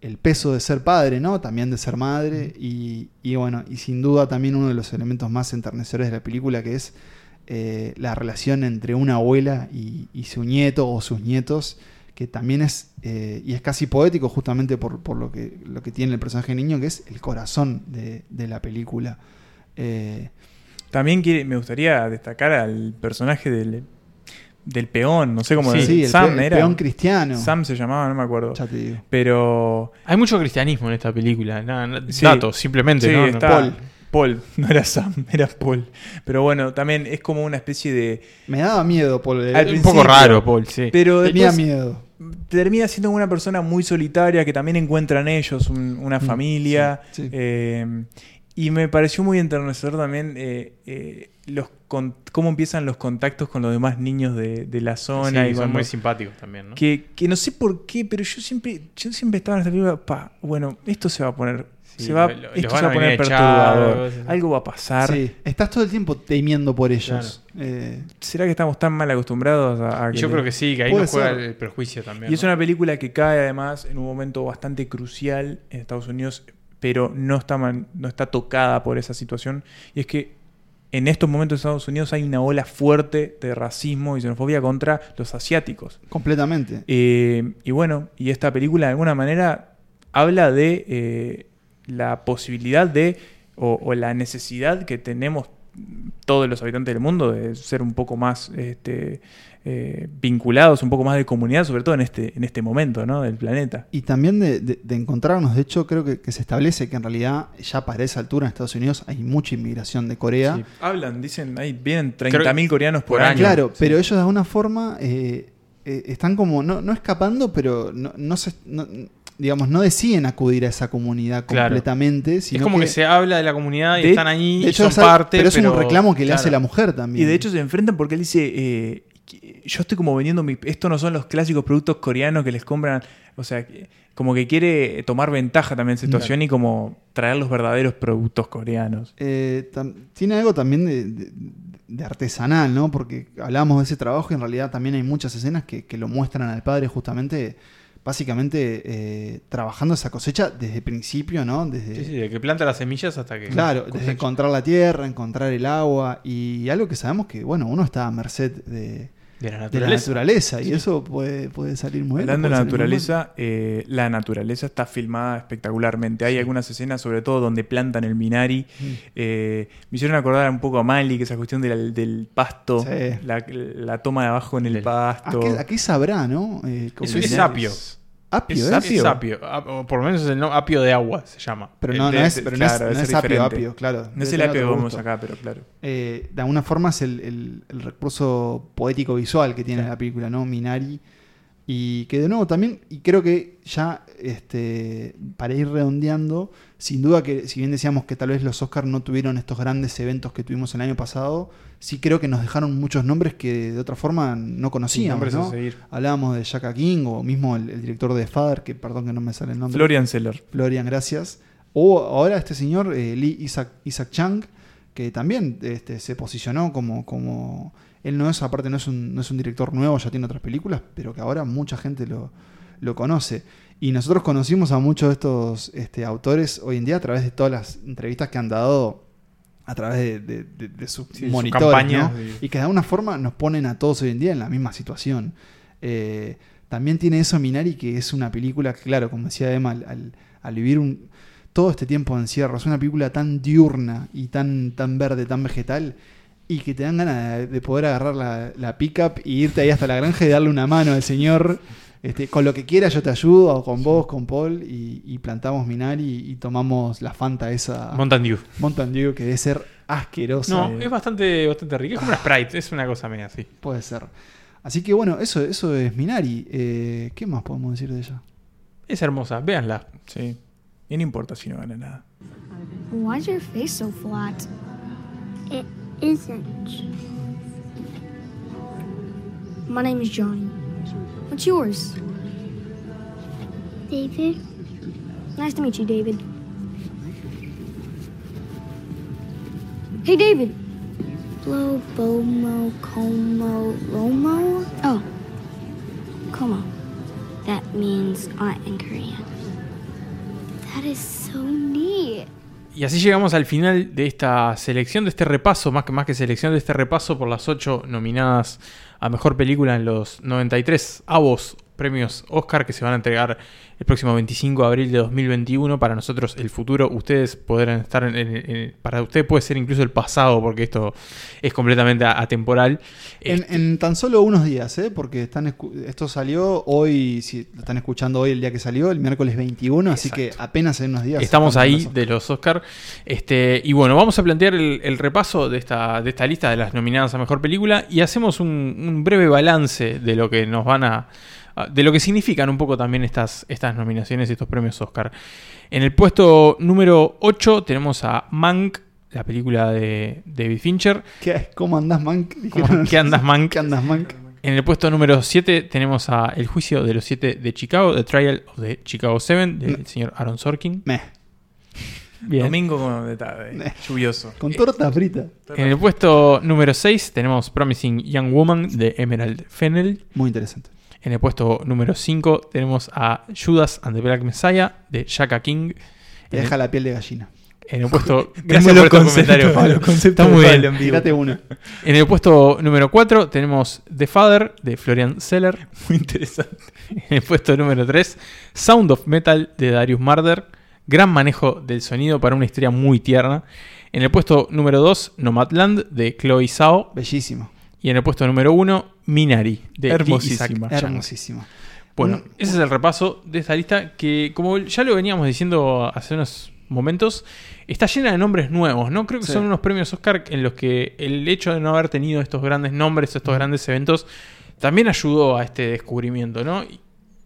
el peso de ser padre, ¿no? También de ser madre, y, y bueno, y sin duda también uno de los elementos más enternecedores de la película, que es eh, la relación entre una abuela y, y su nieto o sus nietos, que también es, eh, y es casi poético justamente por, por lo, que, lo que tiene el personaje niño, que es el corazón de, de la película. Eh, También quiere- me gustaría destacar al personaje del, del peón, no sé cómo Sí, sí, el Sam pe- el era. peón cristiano. Sam se llamaba, no me acuerdo. ya te digo. Pero Hay mucho cristianismo en esta película. Nada, nada- Sí. datos, simplemente. Sí, ¿no? No- está- Paul. Paul, no era Sam, era Paul. Pero bueno, también es como una especie de. Me daba miedo, Paul. Al Al Un poco raro, Paul, sí. Pero Tenía después miedo. Termina siendo una persona muy solitaria que también encuentra en ellos un- una Mm, familia. sí, sí. eh, y me pareció muy enternecedor también eh, eh, los con- cómo empiezan los contactos con los demás niños de, de la zona. Sí, y son cuando- muy simpáticos también, ¿no? Que, que no sé por qué, pero yo siempre, yo siempre estaba en esta película, pa, bueno, esto se va a poner, Sí, se va, lo- lo- esto se va a poner echar, perturbador, algo va a pasar. Sí, estás todo el tiempo temiendo por ellos. Eh, ¿Será que estamos tan mal acostumbrados a, a Y yo creo que sí, que ahí nos juega ser. el prejuicio también. Y es ¿no? una película que cae además en un momento bastante crucial en Estados Unidos, pero no está, man- no está tocada por esa situación. Y es que en estos momentos en Estados Unidos hay una ola fuerte de racismo y xenofobia contra los asiáticos. completamente. Eh, y bueno, y esta película de alguna manera habla de eh, la posibilidad de, o, o la necesidad que tenemos todos los habitantes del mundo de ser un poco más este, eh, vinculados, un poco más de comunidad, sobre todo en este, en este momento ¿no? del planeta. Y también de, de- de encontrarnos, de hecho creo que, que se establece que en realidad ya para esa altura en Estados Unidos hay mucha inmigración de Corea. Sí. Hablan, dicen, ahí vienen Creo- 30.000 coreanos por, por año. año. Claro, Sí. pero ellos de alguna forma eh, eh, están como, no, no escapando, pero no, no se, no- digamos, no deciden acudir a esa comunidad Claro. completamente. Es Sino como que, se habla de la comunidad y de- están ahí de y hecho, son es parte. pero es un reclamo que le hace la mujer también. Y de hecho se enfrentan porque él dice, eh, yo estoy como vendiendo mi... Esto no son los clásicos productos coreanos que les compran, o sea, como que quiere tomar ventaja también de situación y como traer los verdaderos productos coreanos. Eh, tiene algo también de, de- de artesanal, ¿no? Porque hablábamos de ese trabajo y en realidad también hay muchas escenas que, que lo muestran al padre justamente, básicamente eh, trabajando esa cosecha desde principio, ¿no? Desde, Sí, sí, de que planta las semillas hasta que. Claro, desde encontrar la tierra, encontrar el agua y algo que sabemos que, bueno, uno está a merced de, De la de la naturaleza. naturaleza y eso puede, puede salir muy bien. Hablando de la naturaleza, eh, la naturaleza está filmada espectacularmente. Hay algunas escenas, sobre todo donde plantan el Minari. Mm. eh, me hicieron acordar un poco a Mali, que esa cuestión del, del pasto, Sí. la, la toma de abajo en el ¿A pasto. qué, a qué sabrá, no? Eh, Eso es Minari. apio. Apio, es, es apio. Por lo menos es el no, apio de agua se llama. Pero no, es, pero no es- claro, no es apio, apio, claro. No es el apio que vemos acá, pero claro. Eh, de alguna forma es el, el- el recurso poético visual que tiene la película, ¿no? Minari. Y que de nuevo también, y creo que ya este, para ir redondeando, sin duda que si bien decíamos que tal vez los Oscars no tuvieron estos grandes eventos que tuvimos el año pasado, sí creo que nos dejaron muchos nombres que de otra forma no conocíamos. ¿no? seguir. Hablábamos de Shaka King o mismo el, el director de Father, que perdón que no me sale el nombre. Florian Seller. Florian, gracias. O ahora este señor, eh, Lee Isaac, Isaac Chang, que también este, se posicionó como, como. Él no es, aparte, no es, un, no es un director nuevo, ya tiene otras películas, pero que ahora mucha gente lo, lo conoce. Y nosotros conocimos a muchos de estos este, autores hoy en día a través de todas las entrevistas que han dado a través de, de- de- de sus Sí, su campaña, ¿no? sí. Y que de alguna forma nos ponen a todos hoy en día en la misma situación. Eh, también tiene eso Minari, que es una película que, claro, como decía Emma, al, al- al vivir un, todo este tiempo de encierro, es una película tan diurna y tan, tan verde, tan vegetal, y que te dan ganas de, de poder agarrar la, la pickup y irte ahí hasta la granja y darle una mano al señor. Este, con lo que quiera yo te ayudo, o con vos, con Paul, y, y plantamos Minari y tomamos la Fanta esa. Mountain Dew. Mountain Dew, que debe ser asquerosa. No, es bastante, bastante rico. Es como una Sprite, es una cosa media así. Puede ser. Así que bueno, eso, eso es Minari. Eh, ¿Qué más podemos decir de ella? Es hermosa, véanla. Sí. Y no importa si no gana nada. Why's your face so flat? It isn't. My name is Johnny. What's yours? David. Nice to meet you, David. Hey, David. Lo, Bomo, Como, Lomo? Oh. Como. That means aunt in Korean. That is so neat. Y así llegamos al final de esta selección, de este repaso, más que, más que selección, de este repaso por las ocho nominadas a Mejor Película en los 93 avos premios Oscar que se van a entregar el próximo 25 de abril de 2021. Para nosotros el futuro, ustedes podrán estar en, en- en- para ustedes puede ser incluso el pasado porque esto es completamente atemporal. En, en tan solo unos días, ¿eh? porque están esto salió hoy, si lo están escuchando hoy el día que salió, el miércoles 21, así que apenas en unos días. Estamos ahí los de los Oscar. Este, y bueno, vamos a plantear el, el repaso de esta, de esta lista de las nominadas a mejor película y hacemos un, un breve balance de lo que nos van a. a- de lo que significan un poco también estas, estas nominaciones y estos premios Oscar. En el puesto número 8 tenemos a Mank, la película de David Fincher. ¿Qué, ¿Cómo andás, Mank? ¿Cómo- ¿Qué andas, Mank? ¿Qué andas, Mank? En el puesto número 7 tenemos a El juicio de los siete de Chicago, The Trial of the Chicago 7, del señor Aaron Sorkin. Meh. Bien. Domingo de tarde, lluvioso. Con torta frita. En el puesto número 6 tenemos Promising Young Woman de Emerald Fennell. Muy interesante. En el puesto número 5 tenemos a Judas and the Black Messiah de Shaka King. Te deja la piel de gallina. En el puesto. Gracias por los estos comentarios, Pablo. Está muy bien. Una. En el puesto número 4 tenemos The Father de Florian Seller. Muy interesante. En el puesto número 3, Sound of Metal de Darius Marder. Gran manejo del sonido para una historia muy tierna. En el puesto número 2, Nomadland de Chloe Zhao. Bellísimo. Y en el puesto número 1, Minari de Hermosísima. Hermosísima. Bueno, ese es el repaso de esta lista que, como ya lo veníamos diciendo hace unos momentos, está llena de nombres nuevos, ¿no? Creo que Sí. son unos premios Oscar en los que el hecho de no haber tenido estos grandes nombres, estos grandes eventos, también ayudó a este descubrimiento, ¿no?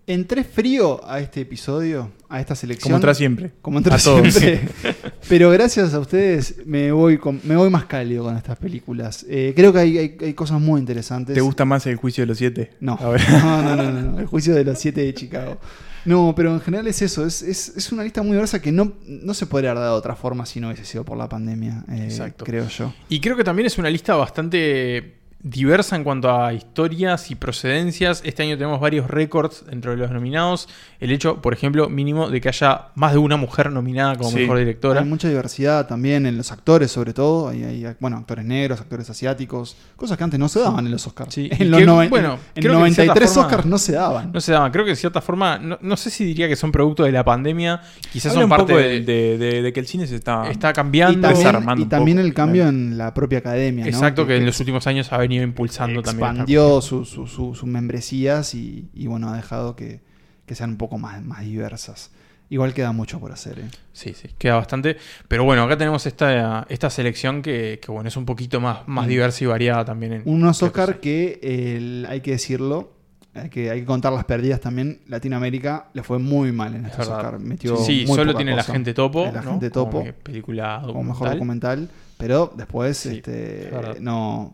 Entré frío a este episodio, a esta selección. Como entra siempre. Como entra A todos. siempre. Pero gracias a ustedes me voy, con- me voy más cálido con estas películas. Eh, creo que hay, hay- hay cosas muy interesantes. ¿Te gusta más el juicio de los siete? No. A ver. No, no, no, no, no. El juicio de los siete de Chicago. No, pero en general es eso. Es, es- es una lista muy diversa que no, no se podría haber dado de otra forma si no hubiese sido por la pandemia. eh, Exacto. Creo yo. Y creo que también es una lista bastante diversa en cuanto a historias y procedencias. Este año tenemos varios récords dentro de los nominados. El hecho, por ejemplo, mínimo de que haya más de una mujer nominada como Sí. mejor directora. Hay mucha diversidad también en los actores, sobre todo. Hay, hay, bueno, actores negros, actores asiáticos. Cosas que antes no se daban en los Oscars. Sí, En y los que, noven- bueno, en creo que de cierta 93 forma- Oscars no se daban. No se daban. Creo que de cierta forma, no, no sé si diría que son producto de la pandemia. Quizás Habla son parte de, de, de- de que el cine se está, está cambiando. y también, desarmando y también poco. el cambio en la propia academia. ¿no? Exacto, que, en que los últimos años ha venido impulsando también. esta expandió su- su- su- sus membresías y, y, bueno, ha dejado que, que sean un poco más, más diversas. Igual queda mucho por hacer. ¿eh? Sí, sí, queda bastante. Pero bueno, acá tenemos esta, esta selección que, que, bueno, es un poquito más, más Mm. diversa y variada también. En, Unos Oscar que el- hay que decirlo, hay que, hay que contar las pérdidas también. Latinoamérica le fue muy mal en Es estos verdad. Oscar. Metió Sí, muy solo poca tiene La. Gente Topo, La ¿no? gente Como topo. que película Como mejor documental. Pero después, Sí, este, es no.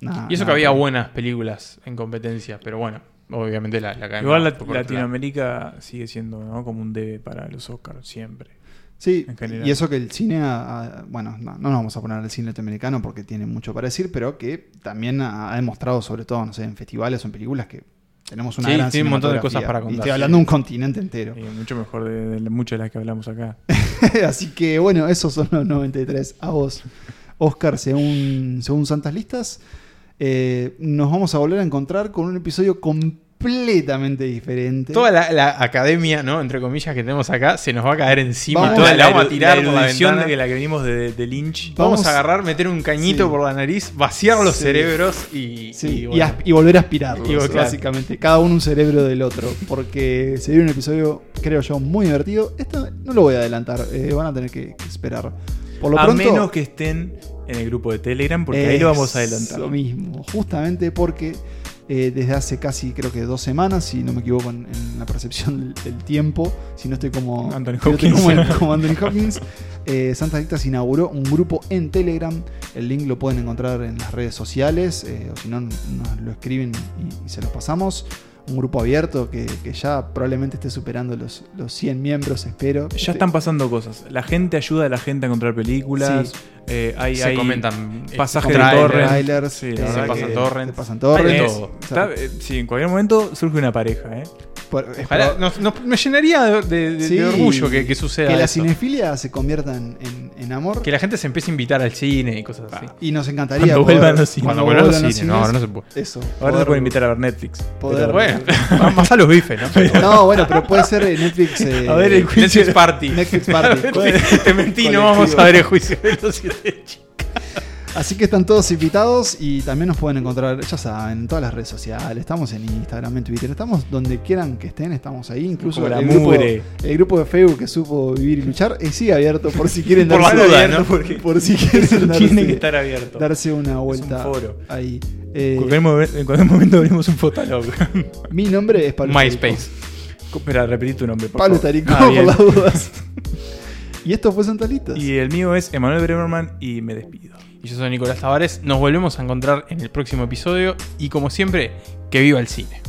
nada, y eso que nada había que buenas películas en competencia, pero bueno, obviamente la, la Igual. Latinoamérica sigue siendo ¿no? como un debe para los Oscars siempre. Sí, y eso que el cine, ha- ha- bueno, no, no nos vamos a poner al cine latinoamericano porque tiene mucho para decir, pero que también ha, ha demostrado, sobre todo, no sé, en festivales o en películas, que tenemos una Sí, gran tiene un montón de cosas para Y contar, estoy sí. hablando de un continente entero. Y mucho mejor de, de muchas de las que hablamos acá. Así que bueno, esos son los 93. A vos, Oscar, según, según Santas Listas. Eh, nos vamos a volver a encontrar con un episodio completamente diferente. Toda la, la academia, ¿no? Entre comillas, que tenemos acá, se nos va a caer encima. Vamos- Toda la la vamos a tirar la por la erudición ventana. de la que venimos de, de Lynch. Vamos, Vamos- a agarrar, meter un cañito Sí. por la nariz, vaciar los Sí. cerebros y, Sí, y y, bueno. as- y volver a aspirarlos, Y, claro. básicamente. Cada uno un cerebro del otro. Porque se dio un episodio, creo yo, muy divertido. Esto no lo voy a adelantar, eh, van a tener que, que esperar. Por lo a pronto, menos que estén en el grupo de Telegram, porque ahí lo vamos a adelantar. Lo mismo, justamente porque eh, desde hace casi, creo que dos semanas, si no me equivoco en, en la percepción del, del tiempo, si no estoy como Anthony Hopkins. como, como Anthony Hopkins, eh, Santa Dictas inauguró un grupo en Telegram. El link lo pueden encontrar en las redes sociales, eh, o si no, nos lo escriben y, y se los pasamos. Un grupo abierto que, que ya probablemente esté superando los, los 100 miembros, espero. Ya Este- están pasando cosas. La gente ayuda a la gente a encontrar películas. Sí. Eh, hay, Se hay comentan, eh, pasajes de torrent. trailers, Sí, eh, se pasan torrents. se pasan torrents. todo. está- eh, sí, en cualquier momento surge una pareja, ¿eh? Por- es Ojalá- por- nos- nos- me llenaría de, de- de- Sí, de orgullo que, que suceda Que la eso. cinefilia se convierta en, en- en amor. Que la gente se empiece a invitar al cine y cosas así. Y nos encantaría. Cuando poder- vuelvan los cines. Cuando vuelvan los cines, no, ahora no se puede. Eso. Ahora poder- se pueden invitar a ver Netflix. Poder- Bueno, más a los bifes, ¿no? No, bueno, pero puede ser Netflix. eh, A ver el Netflix Party. Netflix Party. Te mentí, no vamos a ver el juicio de los siete chicas. Así que están todos invitados y también nos pueden encontrar, ya saben, en todas las redes sociales. Estamos en Instagram, en Twitter, estamos donde quieran que estén, estamos ahí. Incluso el grupo, el grupo de Facebook que supo vivir y luchar eh, sigue abierto por si quieren Por darse, la duda, abierto, ¿no? por, por si quieren Tiene darse, que estar abierto. darse una vuelta foro. ahí. En Eh, cualquier en cualquier momento abrimos un fotolog. mi nombre es Pablo MySpace. Espera, repetí tu nombre. por Pablo. Tarico, Ah, por las dudas. y esto fue Santalitas. Y el mío es Emanuel Bremerman y me despido. Y yo soy Nicolás Tavares. Nos volvemos a encontrar en el próximo episodio. Y como siempre, que viva el cine.